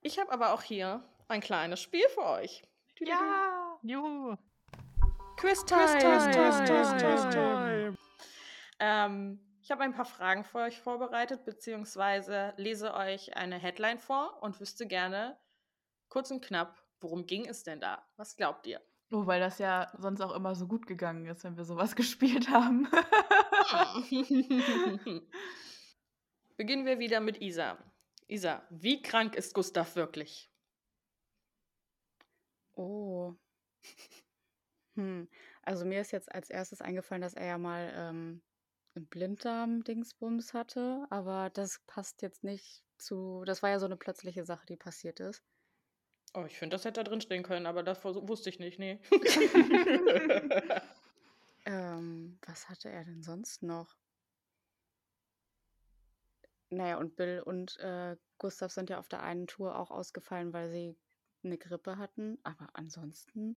Ich habe aber auch hier ein kleines Spiel für euch. Ja! Juhu! Quiz-Time! Quiz-Time! Ähm, ich habe ein paar Fragen für euch vorbereitet, beziehungsweise lese euch eine Headline vor und wüsste gerne kurz und knapp, worum ging es denn da? Was glaubt ihr? Oh, weil das ja sonst auch immer so gut gegangen ist, wenn wir sowas gespielt haben. Beginnen wir wieder mit Isa. Isa, wie krank ist Gustav wirklich? Oh. Hm. Also mir ist jetzt als erstes eingefallen, dass er ja mal ähm, 'n Blinddarm-Dingsbums hatte, aber das passt jetzt nicht zu das war ja so eine plötzliche Sache, die passiert ist. Oh, ich finde, das hätte da drin stehen können, aber das wusste ich nicht, ne. Ähm, was hatte er denn sonst noch? Naja, und Bill und, äh, Gustav sind ja auf der einen Tour auch ausgefallen, weil sie eine Grippe hatten, aber ansonsten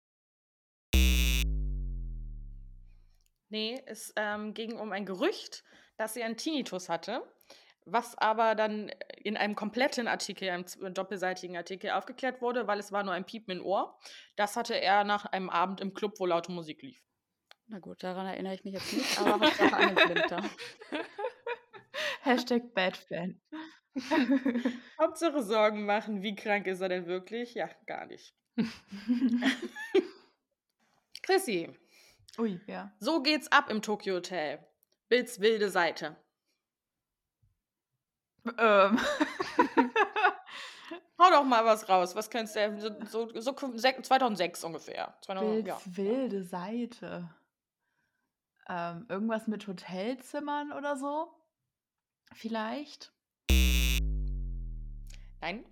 Nee, es ähm, ging um ein Gerücht, dass sie einen Tinnitus hatte, was aber dann in einem kompletten Artikel, einem doppelseitigen Artikel aufgeklärt wurde, weil es war nur ein Piepen im Ohr. Das hatte er nach einem Abend im Club, wo laute Musik lief. Na gut, daran erinnere ich mich jetzt nicht, aber Hauptsache an den Flinter. Hashtag Badfan. Hauptsache Sorgen machen, wie krank ist er denn wirklich? Ja, gar nicht. Chrissy, Ui, ja. So geht's ab im Tokyo Hotel. Bills wilde Seite. Ähm. Hau doch mal was raus. Was könntest du so, so, so 2006 ungefähr. 2000, Wilds, ja. Wilde Seite. Ähm, irgendwas mit Hotelzimmern oder so? Vielleicht? Nein.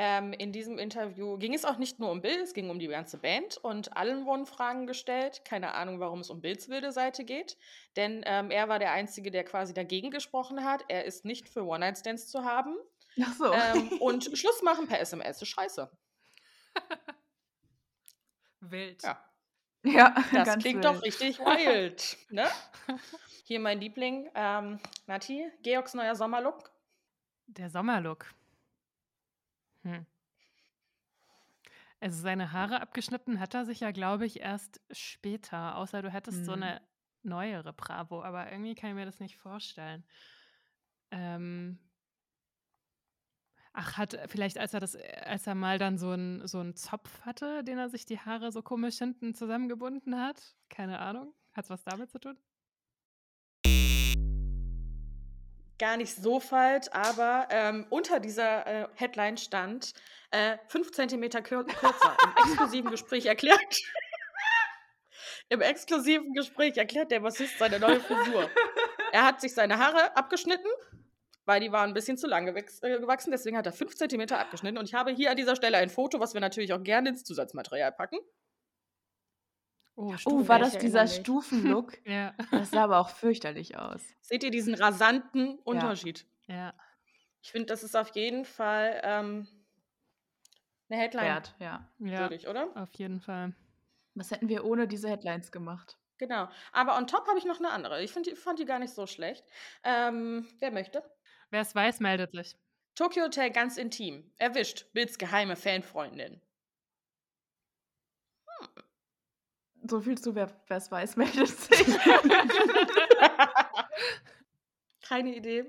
Ähm, in diesem Interview ging es auch nicht nur um Bill, es ging um die ganze Band und allen wurden Fragen gestellt. Keine Ahnung, warum es um Bills wilde Seite geht, denn ähm, er war der Einzige, der quasi dagegen gesprochen hat. Er ist nicht für One-Night-Stands zu haben. Ach so. Ähm, und Schluss machen per SMS ist scheiße. Wild. Ja. Ja, Das ganz klingt wild. doch richtig wild. Ne? Hier mein Liebling, ähm, Nati, Georgs neuer Sommerlook. Der Sommerlook. Hm. Also seine Haare abgeschnitten hat er sich ja, glaube ich, erst später. Außer du hättest so Mhm. eine neuere Bravo, aber irgendwie kann ich mir das nicht vorstellen. Ähm, ach, hat vielleicht, als er das, als er mal dann so einen so einen Zopf hatte, den er sich die Haare so komisch hinten zusammengebunden hat? Keine Ahnung. Hat's was damit zu tun? Gar nicht so falsch, aber ähm, unter dieser äh, Headline stand äh, 5 cm kür kürzer. Im exklusiven Gespräch erklärt. Im exklusiven Gespräch erklärt der Bassist seine neue Frisur. Er hat sich seine Haare abgeschnitten, weil die waren ein bisschen zu lang äh, gewachsen. Deswegen hat er 5 cm abgeschnitten. Und ich habe hier an dieser Stelle ein Foto, was wir natürlich auch gerne ins Zusatzmaterial packen. Oh, Oh, war das dieser. Stufenlook? Ja, Das sah aber auch fürchterlich aus. Seht ihr diesen rasanten Unterschied? ja. Ich finde, das ist auf jeden Fall ähm, eine Headline Wert, ja. Ja, würdig, oder? auf jeden Fall. Was hätten wir ohne diese Headlines gemacht? Genau. Aber on top habe ich noch eine andere. Ich find fand die gar nicht so schlecht. Ähm, wer möchte? Wer es weiß, meldet sich. Tokyo Hotel ganz intim. Erwischt. Bills geheime Fanfreundin. So viel zu, wer es weiß, meldet sich. Keine Idee.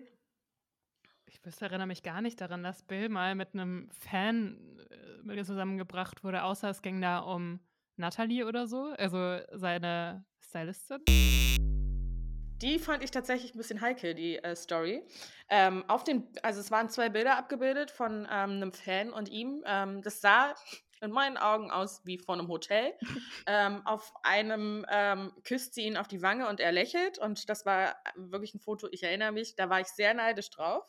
Ich wüsste, erinnere mich gar nicht daran, dass Bill mal mit einem Fan äh, zusammengebracht wurde, außer es ging da um Natalie oder so, also seine Stylistin. Die fand ich tatsächlich ein bisschen heikel, die äh, Story. Ähm, auf den, also es waren zwei Bilder abgebildet von ähm, einem Fan und ihm. Ähm, das sah in meinen Augen aus wie von einem Hotel. ähm, auf einem ähm, küsst sie ihn auf die Wange und er lächelt. Und das war wirklich ein Foto, ich erinnere mich, da war ich sehr neidisch drauf.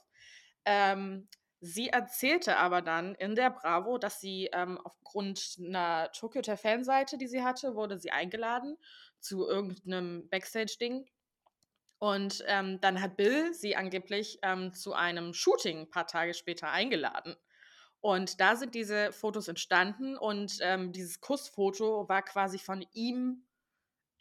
Ähm, sie erzählte aber dann in der Bravo, dass sie ähm, aufgrund einer Tokyo Hotel Fanseite, die sie hatte, wurde sie eingeladen zu irgendeinem Backstage-Ding. Und ähm, dann hat Bill sie angeblich ähm, zu einem Shooting ein paar Tage später eingeladen. Und da sind diese Fotos entstanden und ähm, dieses Kussfoto war quasi von ihm.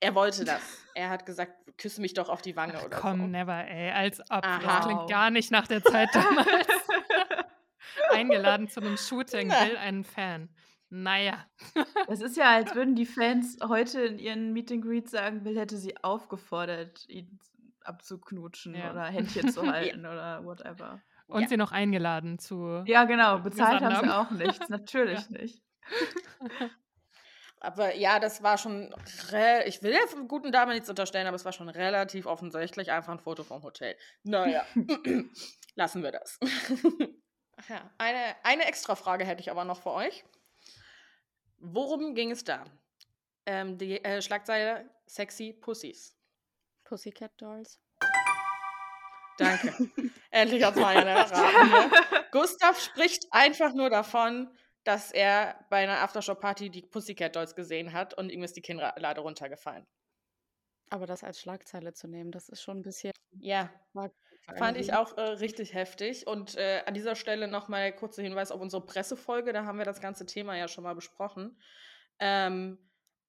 Er wollte das. Er hat gesagt, küsse mich doch auf die Wange Ach, oder komm, so. never, ey. Als ob. Aha. Das klingt gar nicht nach der Zeit damals. Eingeladen zu einem Shooting, will einen Fan. Naja. Es ist ja, als würden die Fans heute in ihren Meet and Greet sagen, Bill hätte sie aufgefordert, ihn abzuknutschen Ja. oder Händchen zu halten oder whatever. Und Ja. sie noch eingeladen zu. Ja, genau. Bezahlt haben sie auch nichts. Natürlich nicht. Aber ja, das war schon, ich will der guten Dame nichts unterstellen, aber es war schon relativ offensichtlich einfach ein Foto vom Hotel. Naja, lassen wir das. Ach ja, eine, eine extra Frage hätte ich aber noch für euch. Worum ging es da? Ähm, die äh, Schlagzeile Sexy Pussies. Pussycat Dolls. Danke. Endlich hat mal einer erraten. Ne? Gustav spricht einfach nur davon, dass er bei einer Aftershow-Party die Pussycat Dolls gesehen hat und ihm ist die Kinnlade runtergefallen. Aber das als Schlagzeile zu nehmen, das ist schon ein bisschen. Ja, Fand ich auch äh, richtig heftig. Und äh, an dieser Stelle nochmal kurzer Hinweis auf unsere Pressefolge. Da haben wir das ganze Thema ja schon mal besprochen. Ähm,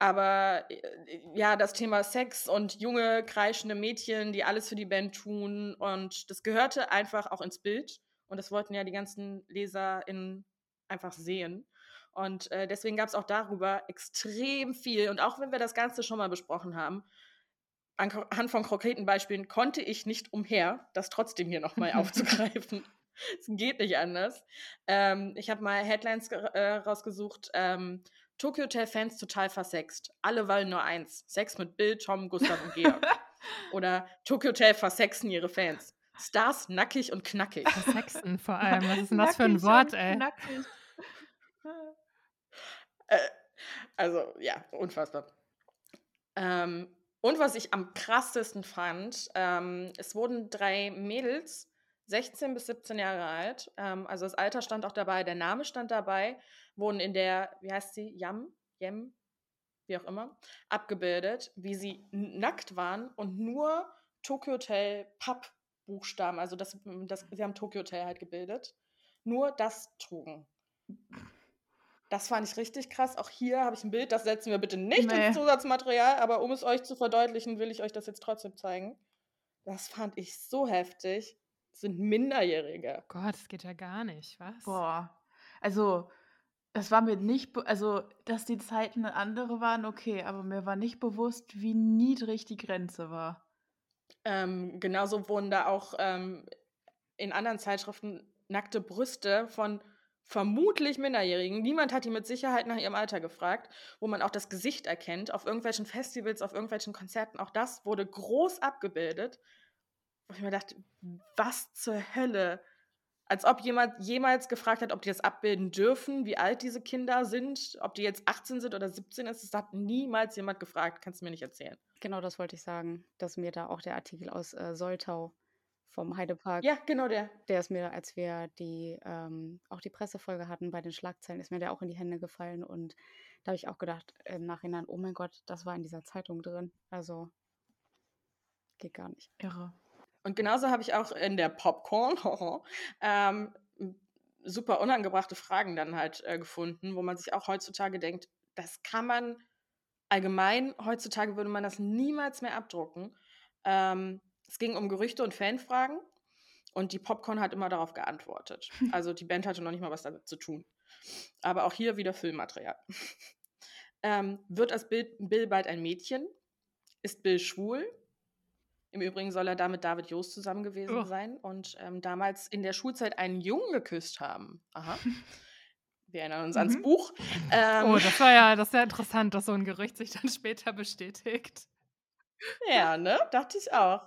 aber äh, ja, das Thema Sex und junge, kreischende Mädchen, die alles für die Band tun. Und das gehörte einfach auch ins Bild. Und das wollten ja die ganzen LeserInnen einfach sehen. Und äh, deswegen gab es auch darüber extrem viel. Und auch wenn wir das Ganze schon mal besprochen haben, anhand von konkreten Beispielen konnte ich nicht umher, das trotzdem hier nochmal aufzugreifen. Es geht nicht anders. Ähm, ich habe mal Headlines äh, rausgesucht. Ähm, Tokyo Hotel Fans total versext. Alle wollen nur eins. Sex mit Bill, Tom, Gustav und Georg. Oder Tokyo Hotel versexen ihre Fans. Stars nackig und knackig. Sexen vor allem. Was ist denn das für ein Wort, ey? Knackig. Äh, also, ja, unfassbar. Ähm, und was ich am krassesten fand, ähm, es wurden drei Mädels, 16 bis 17 Jahre alt, ähm, also das Alter stand auch dabei, der Name stand dabei, wurden in der, wie heißt sie, Yam, Yem, wie auch immer, abgebildet, wie sie nackt waren und nur Tokyo Hotel Pappbuchstaben, also das, das, sie haben Tokyo Hotel halt gebildet, nur das trugen. Das fand ich richtig krass. Auch hier habe ich ein Bild, das setzen wir bitte nicht Nee. ins Zusatzmaterial, aber um es euch zu verdeutlichen, will ich euch das jetzt trotzdem zeigen. Das fand ich so heftig. Das sind Minderjährige. Gott, das geht ja gar nicht, was? Boah. Also, es war mir nicht, also, dass die Zeiten andere waren, okay, aber mir war nicht bewusst, wie niedrig die Grenze war. Ähm, genauso wurden da auch ähm, in anderen Zeitschriften nackte Brüste von vermutlich Minderjährigen. Niemand hat die mit Sicherheit nach ihrem Alter gefragt, wo man auch das Gesicht erkennt, auf irgendwelchen Festivals, auf irgendwelchen Konzerten. Auch das wurde groß abgebildet. Wo ich mir dachte, was zur Hölle? Als ob jemand jemals gefragt hat, ob die das abbilden dürfen, wie alt diese Kinder sind, ob die jetzt 18 sind oder 17 ist. Das hat niemals jemand gefragt. Kannst du mir nicht erzählen. Genau das wollte ich sagen, dass mir da auch der Artikel aus äh, Soltau vom Heidepark, Ja, genau der. der ist mir, als wir die ähm, auch die Pressefolge hatten bei den Schlagzeilen, ist mir der auch in die Hände gefallen und da habe ich auch gedacht im Nachhinein, oh mein Gott, das war in dieser Zeitung drin. Also geht gar nicht. Irre. Und genauso habe ich auch in der Popcorn ähm, super unangebrachte Fragen dann halt äh, gefunden, wo man sich auch heutzutage denkt, das kann man allgemein, heutzutage würde man das niemals mehr abdrucken. Ähm, es ging um Gerüchte und Fanfragen und die Popcorn hat immer darauf geantwortet. Also die Band hatte noch nicht mal was damit zu tun. Aber auch hier wieder Filmmaterial. ähm, wird als Bild, Bill bald ein Mädchen? Ist Bill schwul? Im Übrigen soll er da mit David Jost zusammen gewesen Oh. sein und ähm, damals in der Schulzeit einen Jungen geküsst haben. Aha. Wir erinnern uns ans Mhm. Buch. Ähm, Oh, das war ja, das ist ja interessant, dass so ein Gerücht sich dann später bestätigt. Ja, ne? Dachte ich auch.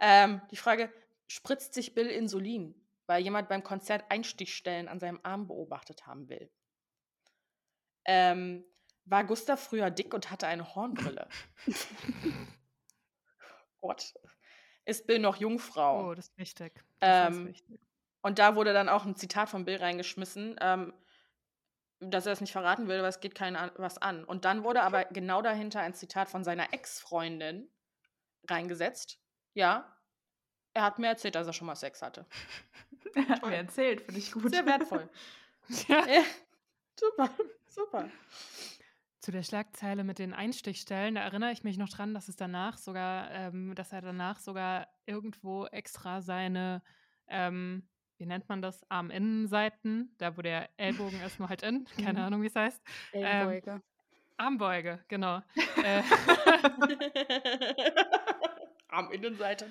Ähm, die Frage: Spritzt sich Bill Insulin, weil jemand beim Konzert Einstichstellen an seinem Arm beobachtet haben will? Ähm, war Gustav früher dick und hatte eine Hornbrille? Gott. Ist Bill noch Jungfrau? Oh, das ist wichtig. Das ist Ähm, wichtig. Und da wurde dann auch ein Zitat von Bill reingeschmissen, ähm, dass er es nicht verraten will, weil es geht keinen an, was an. Und dann wurde aber genau dahinter ein Zitat von seiner Ex-Freundin reingesetzt. Ja, er hat mir erzählt, dass er schon mal Sex hatte. Er hat mir erzählt, finde ich gut. Sehr wertvoll. Ja. ja, super, super. Zu der Schlagzeile mit den Einstichstellen, da erinnere ich mich noch dran, dass es danach sogar, ähm, dass er danach sogar irgendwo extra seine, ähm, wie nennt man das, Arminnenseiten, da wo der Ellbogen ist, nur halt in, keine Mhm. Ahnung, wie es heißt. Ellenbeuge. Armbeuge, genau. äh, Am Innenseite.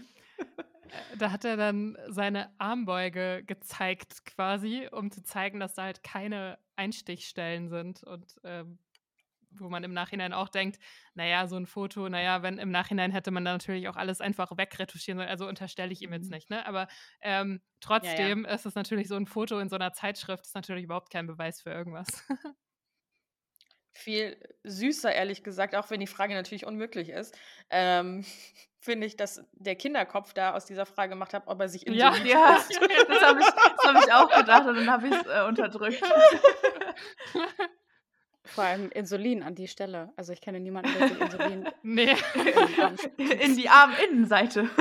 da hat er dann seine Armbeuge gezeigt, quasi, um zu zeigen, dass da halt keine Einstichstellen sind und ähm, wo man im Nachhinein auch denkt, naja, so ein Foto, naja, wenn im Nachhinein hätte man da natürlich auch alles einfach wegretuschieren sollen, also unterstelle ich ihm jetzt Mhm. nicht, ne? Aber ähm, trotzdem ist es natürlich so ein Foto in so einer Zeitschrift, ist natürlich überhaupt kein Beweis für irgendwas. Viel süßer, ehrlich gesagt, auch wenn die Frage natürlich unmöglich ist, ähm, finde ich, dass der Kinderkopf da aus dieser Frage gemacht hat, ob er sich Ja, Insulin Ja, spritzt. das habe ich, das hab ich auch gedacht und dann habe ich es äh, unterdrückt. Vor allem Insulin an die Stelle. Also ich kenne niemanden, der sich Insulin nee. In die Arminnenseite.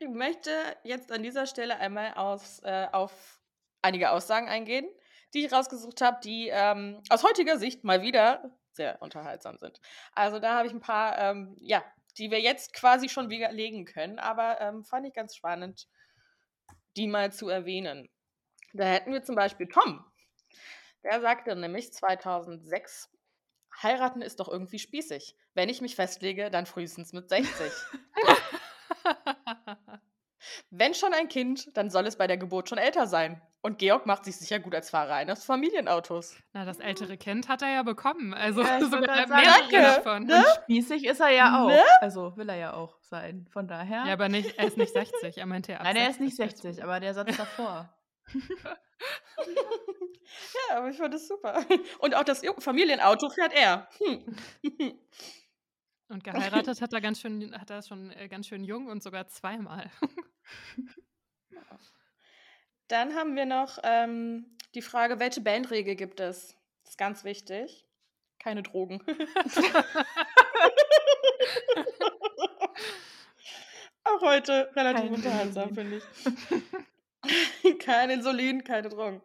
Ich möchte jetzt an dieser Stelle einmal aus, äh, auf einige Aussagen eingehen, die ich rausgesucht habe, die ähm, aus heutiger Sicht mal wieder sehr unterhaltsam sind. Also da habe ich ein paar, ähm, ja, die wir jetzt quasi schon widerlegen können, aber ähm, fand ich ganz spannend, die mal zu erwähnen. Da hätten wir zum Beispiel Tom. Der sagte nämlich 2006, heiraten ist doch irgendwie spießig. Wenn ich mich festlege, dann frühestens mit 60. Wenn schon ein Kind, dann soll es bei der Geburt schon älter sein. Und Georg macht sich sicher gut als Fahrer eines Familienautos. Na, das ältere Kind hat er ja bekommen. Also Ja, sogar mehrere davon. ne? Und spießig ist er ja auch. Ne? Also will er ja auch sein. Von daher. Ja, aber nicht, er ist nicht 60. Er meinte ja ab Nein, er ist 60 nicht 60, aber der Satz davor. ja, aber ich fand das super. Und auch das Familienauto fährt er. Hm. Und geheiratet hat er ganz schön, hat er schon äh, ganz schön jung und sogar zweimal. Dann haben wir noch ähm, die Frage, welche Bandregel gibt es? Das ist ganz wichtig. Keine Drogen. Auch heute relativ Kein unterhaltsam, finde ich. Kein Insulin, keine Drogen.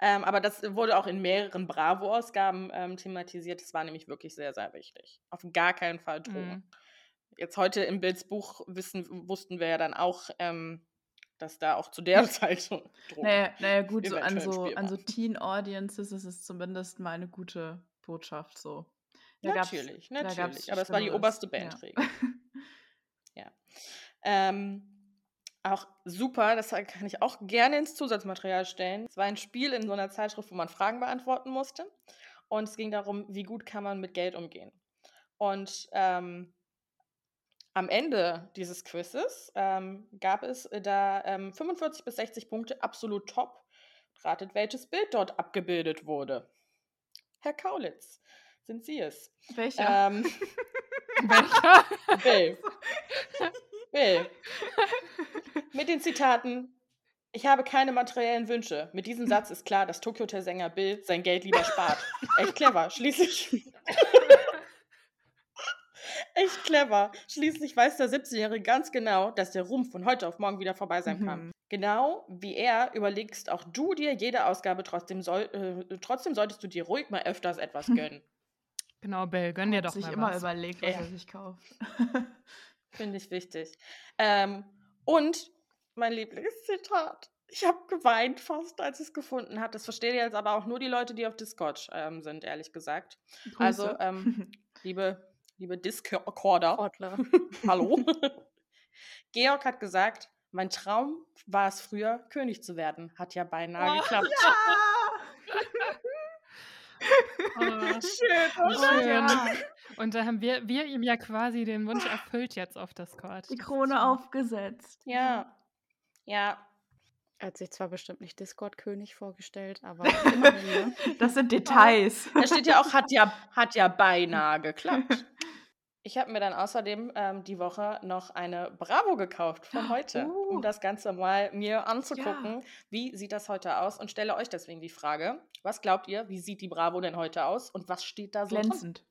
Ähm, aber das wurde auch in mehreren Bravo-Ausgaben ähm, thematisiert. Das war nämlich wirklich sehr, sehr wichtig. Auf gar keinen Fall Drogen. Mhm. Jetzt heute im Bilds Buch wissen, wussten wir ja dann auch, ähm, dass da auch zu der Zeit schon Drogen. Naja, naja gut, so an so, an so. Teen-Audiences ist es zumindest mal eine gute Botschaft so. Da natürlich, natürlich. Aber es war die oberste Ja. Bandregel. Ja. Ähm, auch super, das kann ich auch gerne ins Zusatzmaterial stellen. Es war ein Spiel in so einer Zeitschrift, wo man Fragen beantworten musste. Und es ging darum, wie gut kann man mit Geld umgehen. Und ähm, am Ende dieses Quizzes ähm, gab es äh, da ähm, 45 bis 60 Punkte absolut top. Ratet, welches Bild dort abgebildet wurde. Herr Kaulitz, sind Sie es? Welcher? Ähm, Welcher? Bill. Bill. Mit den Zitaten. Ich habe keine materiellen Wünsche. Mit diesem Satz ist klar, dass Tokyo Hotel-Sänger Bill sein Geld lieber spart. Echt clever. Schließlich. Echt clever. Schließlich weiß der 17-Jährige ganz genau, dass der Ruhm von heute auf morgen wieder vorbei sein kann. Mhm. Genau wie er überlegst auch du dir jede Ausgabe trotzdem soll, äh, trotzdem solltest du dir ruhig mal öfters etwas gönnen. Genau, Bill, gönn dir Hat doch sich mal immer was. überlegt, was Ja. er sich kauft. Finde ich wichtig. Ähm, und mein Lieblingszitat. Ich habe geweint fast, als ich es gefunden habe. Das verstehen jetzt aber auch nur die Leute, die auf Discord ähm, sind, ehrlich gesagt. Also, Grüße. ähm, liebe, liebe Discorder, hallo. Georg hat gesagt, mein Traum war es früher, König zu werden. Hat ja beinahe Oh, geklappt. Oh, Schön, oder? schön. ja. Und da haben wir, wir ihm ja quasi den Wunsch erfüllt jetzt auf Discord. Die Krone aufgesetzt. Ja. Ja. Er hat sich zwar bestimmt nicht Discord-König vorgestellt, aber immerhin, ne? Das sind Details. Da steht ja auch, hat ja, hat ja beinahe geklappt. Ich habe mir dann außerdem ähm, die Woche noch eine Bravo gekauft von heute, Uh. um das Ganze mal mir anzugucken. Wie sieht das heute aus? Und stelle euch deswegen die Frage: Was glaubt ihr, wie sieht die Bravo denn heute aus und was steht da so drin? Glänzend.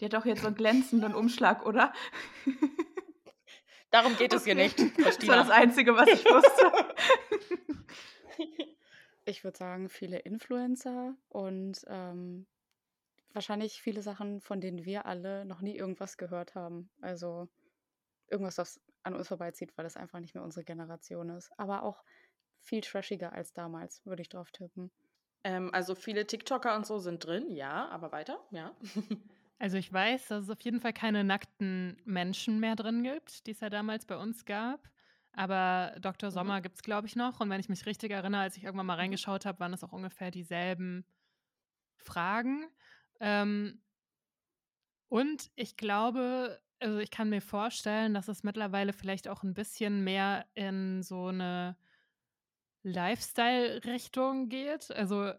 Die hat doch jetzt so einen glänzenden Umschlag, oder? Darum geht es hier nicht, Das war Christina. das Einzige, was ich wusste. Ich würde sagen, viele Influencer und ähm, wahrscheinlich viele Sachen, von denen wir alle noch nie irgendwas gehört haben. Also irgendwas, was an uns vorbeizieht, weil das einfach nicht mehr unsere Generation ist. Aber auch viel trashiger als damals, würde ich drauf tippen. ähm, also viele TikToker und so sind drin, ja, aber weiter, ja. Also ich weiß, dass es auf jeden Fall keine nackten Menschen mehr drin gibt, die es ja damals bei uns gab. Aber Dr. Sommer gibt es, glaube ich, noch. Und wenn ich mich richtig erinnere, als ich irgendwann mal reingeschaut habe, waren es auch ungefähr dieselben Fragen. Ähm, und ich glaube, also ich kann mir vorstellen, dass es mittlerweile vielleicht auch ein bisschen mehr in so eine Lifestyle-Richtung geht. Also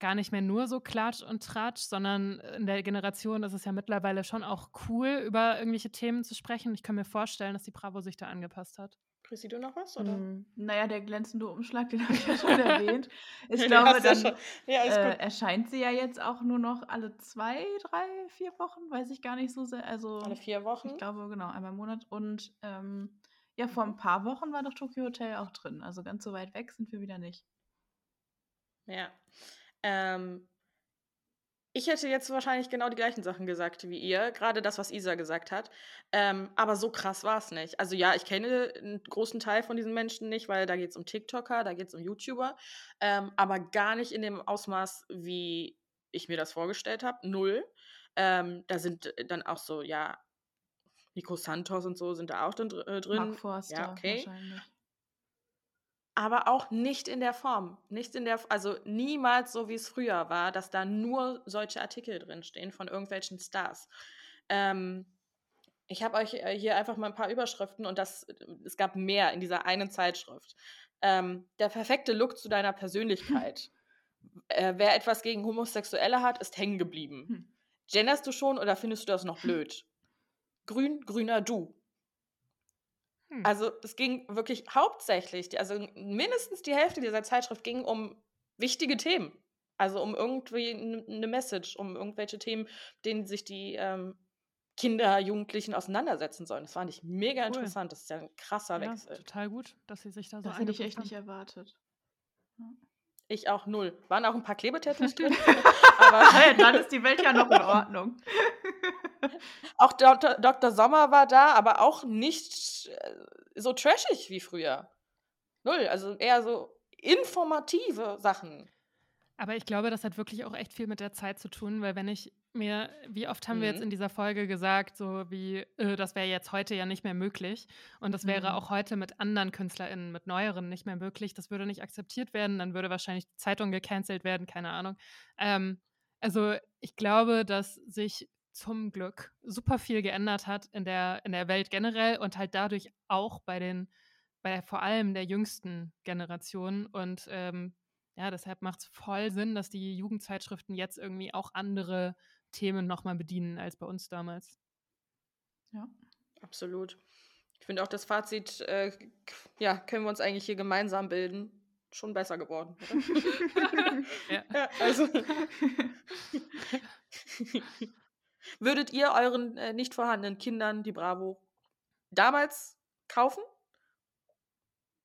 gar nicht mehr nur so Klatsch und Tratsch, sondern in der Generation ist es ja mittlerweile schon auch cool, über irgendwelche Themen zu sprechen. Ich kann mir vorstellen, dass die Bravo sich da angepasst hat. Chrissy, du noch was? Oder? Mm, Naja, der glänzende Umschlag, den habe ich ja schon erwähnt. Ich glaube, ja dann schon. Ja, ist äh, erscheint sie ja jetzt auch nur noch alle zwei, drei, vier Wochen, weiß ich gar nicht so sehr. Also Alle vier Wochen. ich glaube, genau, einmal im Monat. Und ähm, ja, vor ein paar Wochen war doch Tokyo Hotel auch drin. Also ganz so weit weg sind wir wieder nicht. Ja. Ähm, ich hätte jetzt wahrscheinlich genau die gleichen Sachen gesagt wie ihr, gerade das, was Isa gesagt hat. Ähm, aber so krass war es nicht. Also ja, ich kenne einen großen Teil von diesen Menschen nicht, weil da geht es um TikToker, da geht es um YouTuber, ähm, aber gar nicht in dem Ausmaß, wie ich mir das vorgestellt habe. Null. Ähm, da sind dann auch so, ja, Nico Santos und so sind da auch drin. Äh, drin. Mark Forster ja, okay. wahrscheinlich. Aber auch nicht in der Form. Nicht in der, also niemals so, wie es früher war, dass da nur solche Artikel drinstehen von irgendwelchen Stars. Ähm, ich habe euch äh, hier einfach mal ein paar Überschriften und das, es gab mehr in dieser einen Zeitschrift. Ähm, der perfekte Look zu deiner Persönlichkeit. äh, wer etwas gegen Homosexuelle hat, ist hängen geblieben. Hm. Genderst du schon oder findest du das noch blöd? Grün, grüner Du. Hm. Also es ging wirklich hauptsächlich, also mindestens die Hälfte dieser Zeitschrift ging um wichtige Themen. Also um irgendwie eine Message, um irgendwelche Themen, denen sich die ähm, Kinder, Jugendlichen auseinandersetzen sollen. Das fand ich mega cool. interessant. Das ist ja ein krasser ja, Wechsel. Total gut, dass sie sich da so Das hätte ich echt haben. nicht erwartet. Ja. Ich auch null. Waren auch ein paar Klebetattoos drin. aber ja, dann ist die Welt ja noch in Ordnung. auch Dr. Dr. Sommer war da, aber auch nicht äh, so trashig wie früher. Null. Also eher so informative Sachen. Aber ich glaube, das hat wirklich auch echt viel mit der Zeit zu tun, weil wenn ich mir, wie oft haben mhm. wir jetzt mhm. in dieser Folge gesagt, so wie, äh, das wäre jetzt heute ja nicht mehr möglich. Und das wäre mhm. auch heute mit anderen KünstlerInnen, mit neueren nicht mehr möglich. Das würde nicht akzeptiert werden, dann würde wahrscheinlich die Zeitung gecancelt werden, keine Ahnung. Ähm, also ich glaube, dass sich zum Glück super viel geändert hat in der, in der Welt generell und halt dadurch auch bei den, bei vor allem der jüngsten Generation. Und ähm, ja, deshalb macht es voll Sinn, dass die Jugendzeitschriften jetzt irgendwie auch andere Themen nochmal bedienen als bei uns damals. Ja, absolut. Ich finde auch das Fazit, äh, ja, können wir uns eigentlich hier gemeinsam bilden. Schon besser geworden, ja. ja. Also. Würdet ihr euren äh, nicht vorhandenen Kindern die Bravo damals kaufen?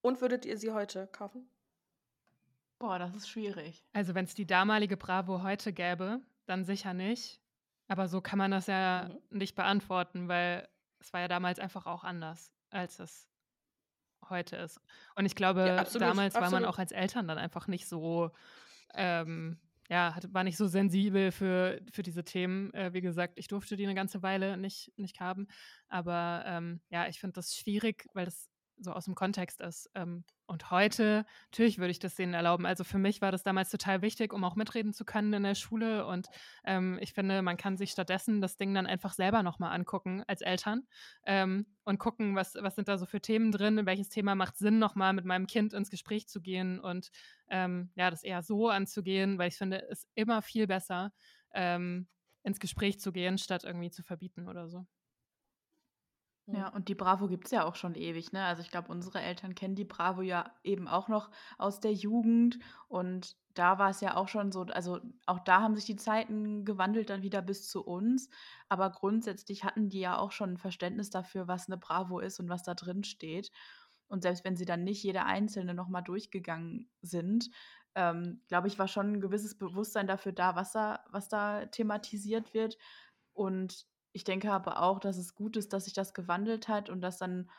Und würdet ihr sie heute kaufen? Boah, das ist schwierig. Also, wenn es die damalige Bravo heute gäbe, dann sicher nicht. Aber so kann man das ja mhm. nicht beantworten, weil es war ja damals einfach auch anders, als es heute ist. Und ich glaube, ja, absolut, damals absolut. war man auch als Eltern dann einfach nicht so, ähm, ja, war nicht so sensibel für, für diese Themen. Äh, wie gesagt, ich durfte die eine ganze Weile nicht, nicht haben. Aber ähm, ja, ich finde das schwierig, weil das so aus dem Kontext ist. Ähm, und heute, natürlich würde ich das denen erlauben. Also für mich war das damals total wichtig, um auch mitreden zu können in der Schule. Und ähm, ich finde, man kann sich stattdessen das Ding dann einfach selber nochmal angucken als Eltern ähm, und gucken, was, was sind da so für Themen drin, welches Thema macht Sinn, nochmal mit meinem Kind ins Gespräch zu gehen und ähm, ja, das eher so anzugehen, weil ich finde, es ist immer viel besser, ähm, ins Gespräch zu gehen, statt irgendwie zu verbieten oder so. Ja, und die Bravo gibt es ja auch schon ewig, ne? Also ich glaube, unsere Eltern kennen die Bravo ja eben auch noch aus der Jugend. Und da war es ja auch schon so, also auch da haben sich die Zeiten gewandelt dann wieder bis zu uns. Aber grundsätzlich hatten die ja auch schon ein Verständnis dafür, was eine Bravo ist und was da drin steht. Und selbst wenn sie dann nicht jede einzelne nochmal durchgegangen sind, ähm, glaube ich, war schon ein gewisses Bewusstsein dafür da, was da, was da thematisiert wird. Und ich denke aber auch, dass es gut ist, dass sich das gewandelt hat und dass dann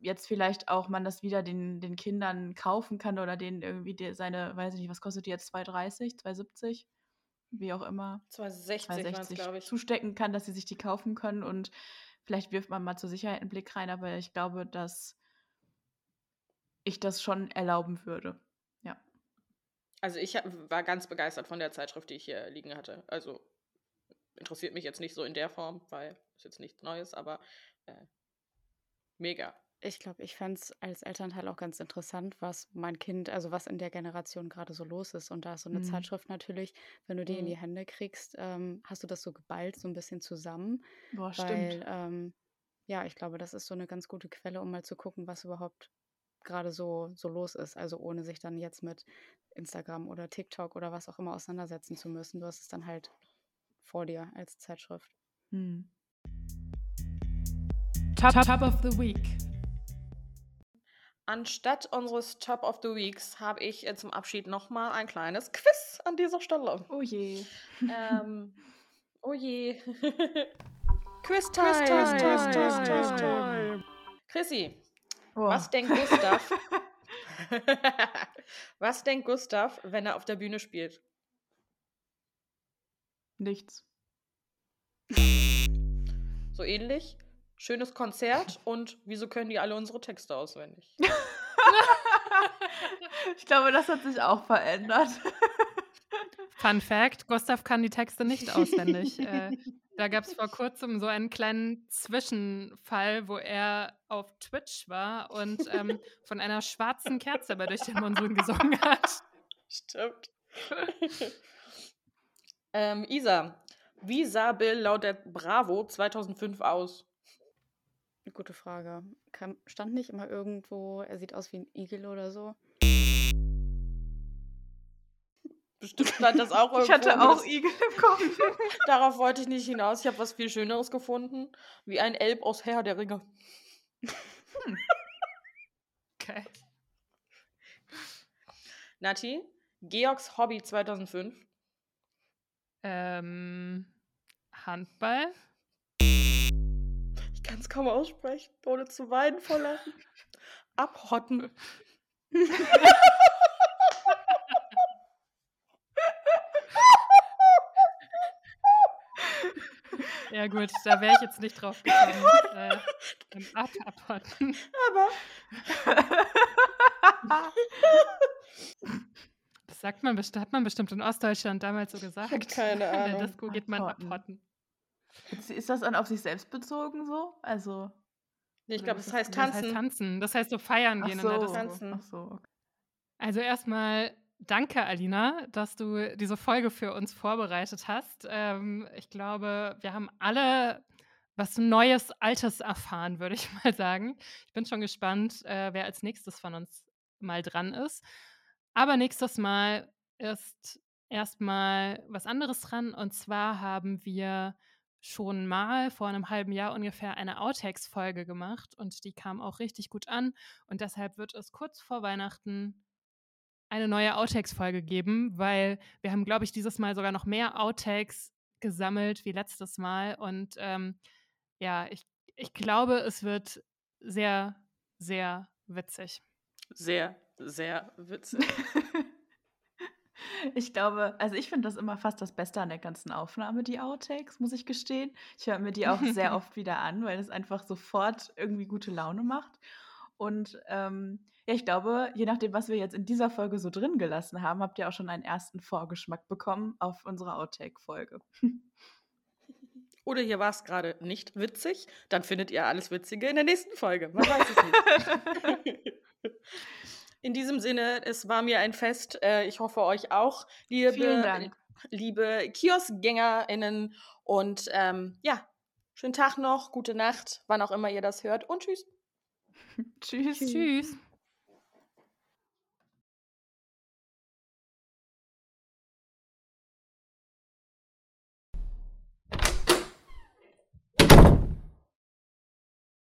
jetzt vielleicht auch man das wieder den, den Kindern kaufen kann oder denen irgendwie die, seine, weiß ich nicht, was kostet die jetzt, 2,30, 2,70? Wie auch immer. 2,60 glaube ich. Zustecken kann, dass sie sich die kaufen können und vielleicht wirft man mal zur Sicherheit einen Blick rein, aber ich glaube, dass ich das schon erlauben würde. Ja. Also ich war ganz begeistert von der Zeitschrift, die ich hier liegen hatte. Also interessiert mich jetzt nicht so in der Form, weil es jetzt nichts Neues, aber äh, mega. Ich glaube, ich fände es als Elternteil auch ganz interessant, was mein Kind, also was in der Generation gerade so los ist. Und da ist so eine mhm. Zeitschrift natürlich, wenn du die mhm. in die Hände kriegst, ähm, hast du das so geballt, so ein bisschen zusammen. Boah, weil, stimmt. Ähm, ja, ich glaube, das ist so eine ganz gute Quelle, um mal zu gucken, was überhaupt gerade so, so los ist. Also ohne sich dann jetzt mit Instagram oder TikTok oder was auch immer auseinandersetzen zu müssen. Du hast es dann halt vor dir als Zeitschrift. Hm. Top, Top of the Week. Anstatt unseres Top of the Weeks habe ich äh, zum Abschied nochmal ein kleines Quiz an dieser Stelle. Oh je. Ähm, oh je. Quiz Time. Quiz Time. Quiz Time. Quiz Time. Chrissy, oh. was denkt Gustav? was denkt Gustav, wenn er auf der Bühne spielt? Nichts. So ähnlich. Schönes Konzert und wieso können die alle unsere Texte auswendig? ich glaube, das hat sich auch verändert. Fun Fact: Gustav kann die Texte nicht auswendig. äh, da gab es vor kurzem so einen kleinen Zwischenfall, wo er auf Twitch war und ähm, von einer schwarzen Kerze aber durch den Monsun gesungen hat. Stimmt. Ähm, Isa, wie sah Bill laut der Bravo 2005 aus? Eine gute Frage. Kam, stand nicht immer irgendwo, er sieht aus wie ein Igel oder so? Bestimmt stand das auch irgendwo. Ich hatte auch Igel im Kopf. darauf wollte ich nicht hinaus. Ich habe was viel Schöneres gefunden. Wie ein Elb aus Herr der Ringe. Okay. Nati, Georgs Hobby 2005. Ähm, Handball? Ich kann es kaum aussprechen, ohne zu weinen vor Lachen. Abhotten. Ja gut, da wäre ich jetzt nicht drauf gekommen. äh, ab, abhotten. Aber Das sagt man bestimmt, hat man bestimmt in Ostdeutschland damals so gesagt. keine In der Ahnung. Disco geht man Abhotten. abhotten. Ist, das dann auf sich selbst bezogen so? Also. Nee, ich glaube, es ist heißt Das heißt tanzen. tanzen. Das heißt so feiern Ach gehen in so. der Disco. Tanzen. Ach so. okay. Also erstmal danke, Alina, dass du diese Folge für uns vorbereitet hast. Ähm, ich glaube, wir haben alle was Neues, Altes erfahren, würde ich mal sagen. Ich bin schon gespannt, äh, wer als nächstes von uns mal dran ist. Aber nächstes Mal ist erstmal was anderes dran. Und zwar haben wir schon mal vor einem halben Jahr ungefähr eine Outtakes-Folge gemacht und die kam auch richtig gut an. Und deshalb wird es kurz vor Weihnachten eine neue Outtakes-Folge geben, weil wir haben, glaube ich, dieses Mal sogar noch mehr Outtakes gesammelt wie letztes Mal. Und ähm, ja, ich, ich glaube, es wird sehr, sehr witzig. Sehr, sehr witzig. Ich glaube, also ich finde das immer fast das Beste an der ganzen Aufnahme, die Outtakes, muss ich gestehen. Ich höre mir die auch sehr oft wieder an, weil es einfach sofort irgendwie gute Laune macht. Und ähm, ja, ich glaube, je nachdem, was wir jetzt in dieser Folge so drin gelassen haben, habt ihr auch schon einen ersten Vorgeschmack bekommen auf unsere Outtake-Folge. Oder hier war es gerade nicht witzig. Dann findet ihr alles Witzige in der nächsten Folge. Man weiß es nicht. In diesem Sinne, es war mir ein Fest. Äh, Ich hoffe euch auch, liebe, liebe KioskgängerInnen. Und ähm, ja, schönen Tag noch, gute Nacht, wann auch immer ihr das hört. Und tschüss. Tschüss. Tschüss.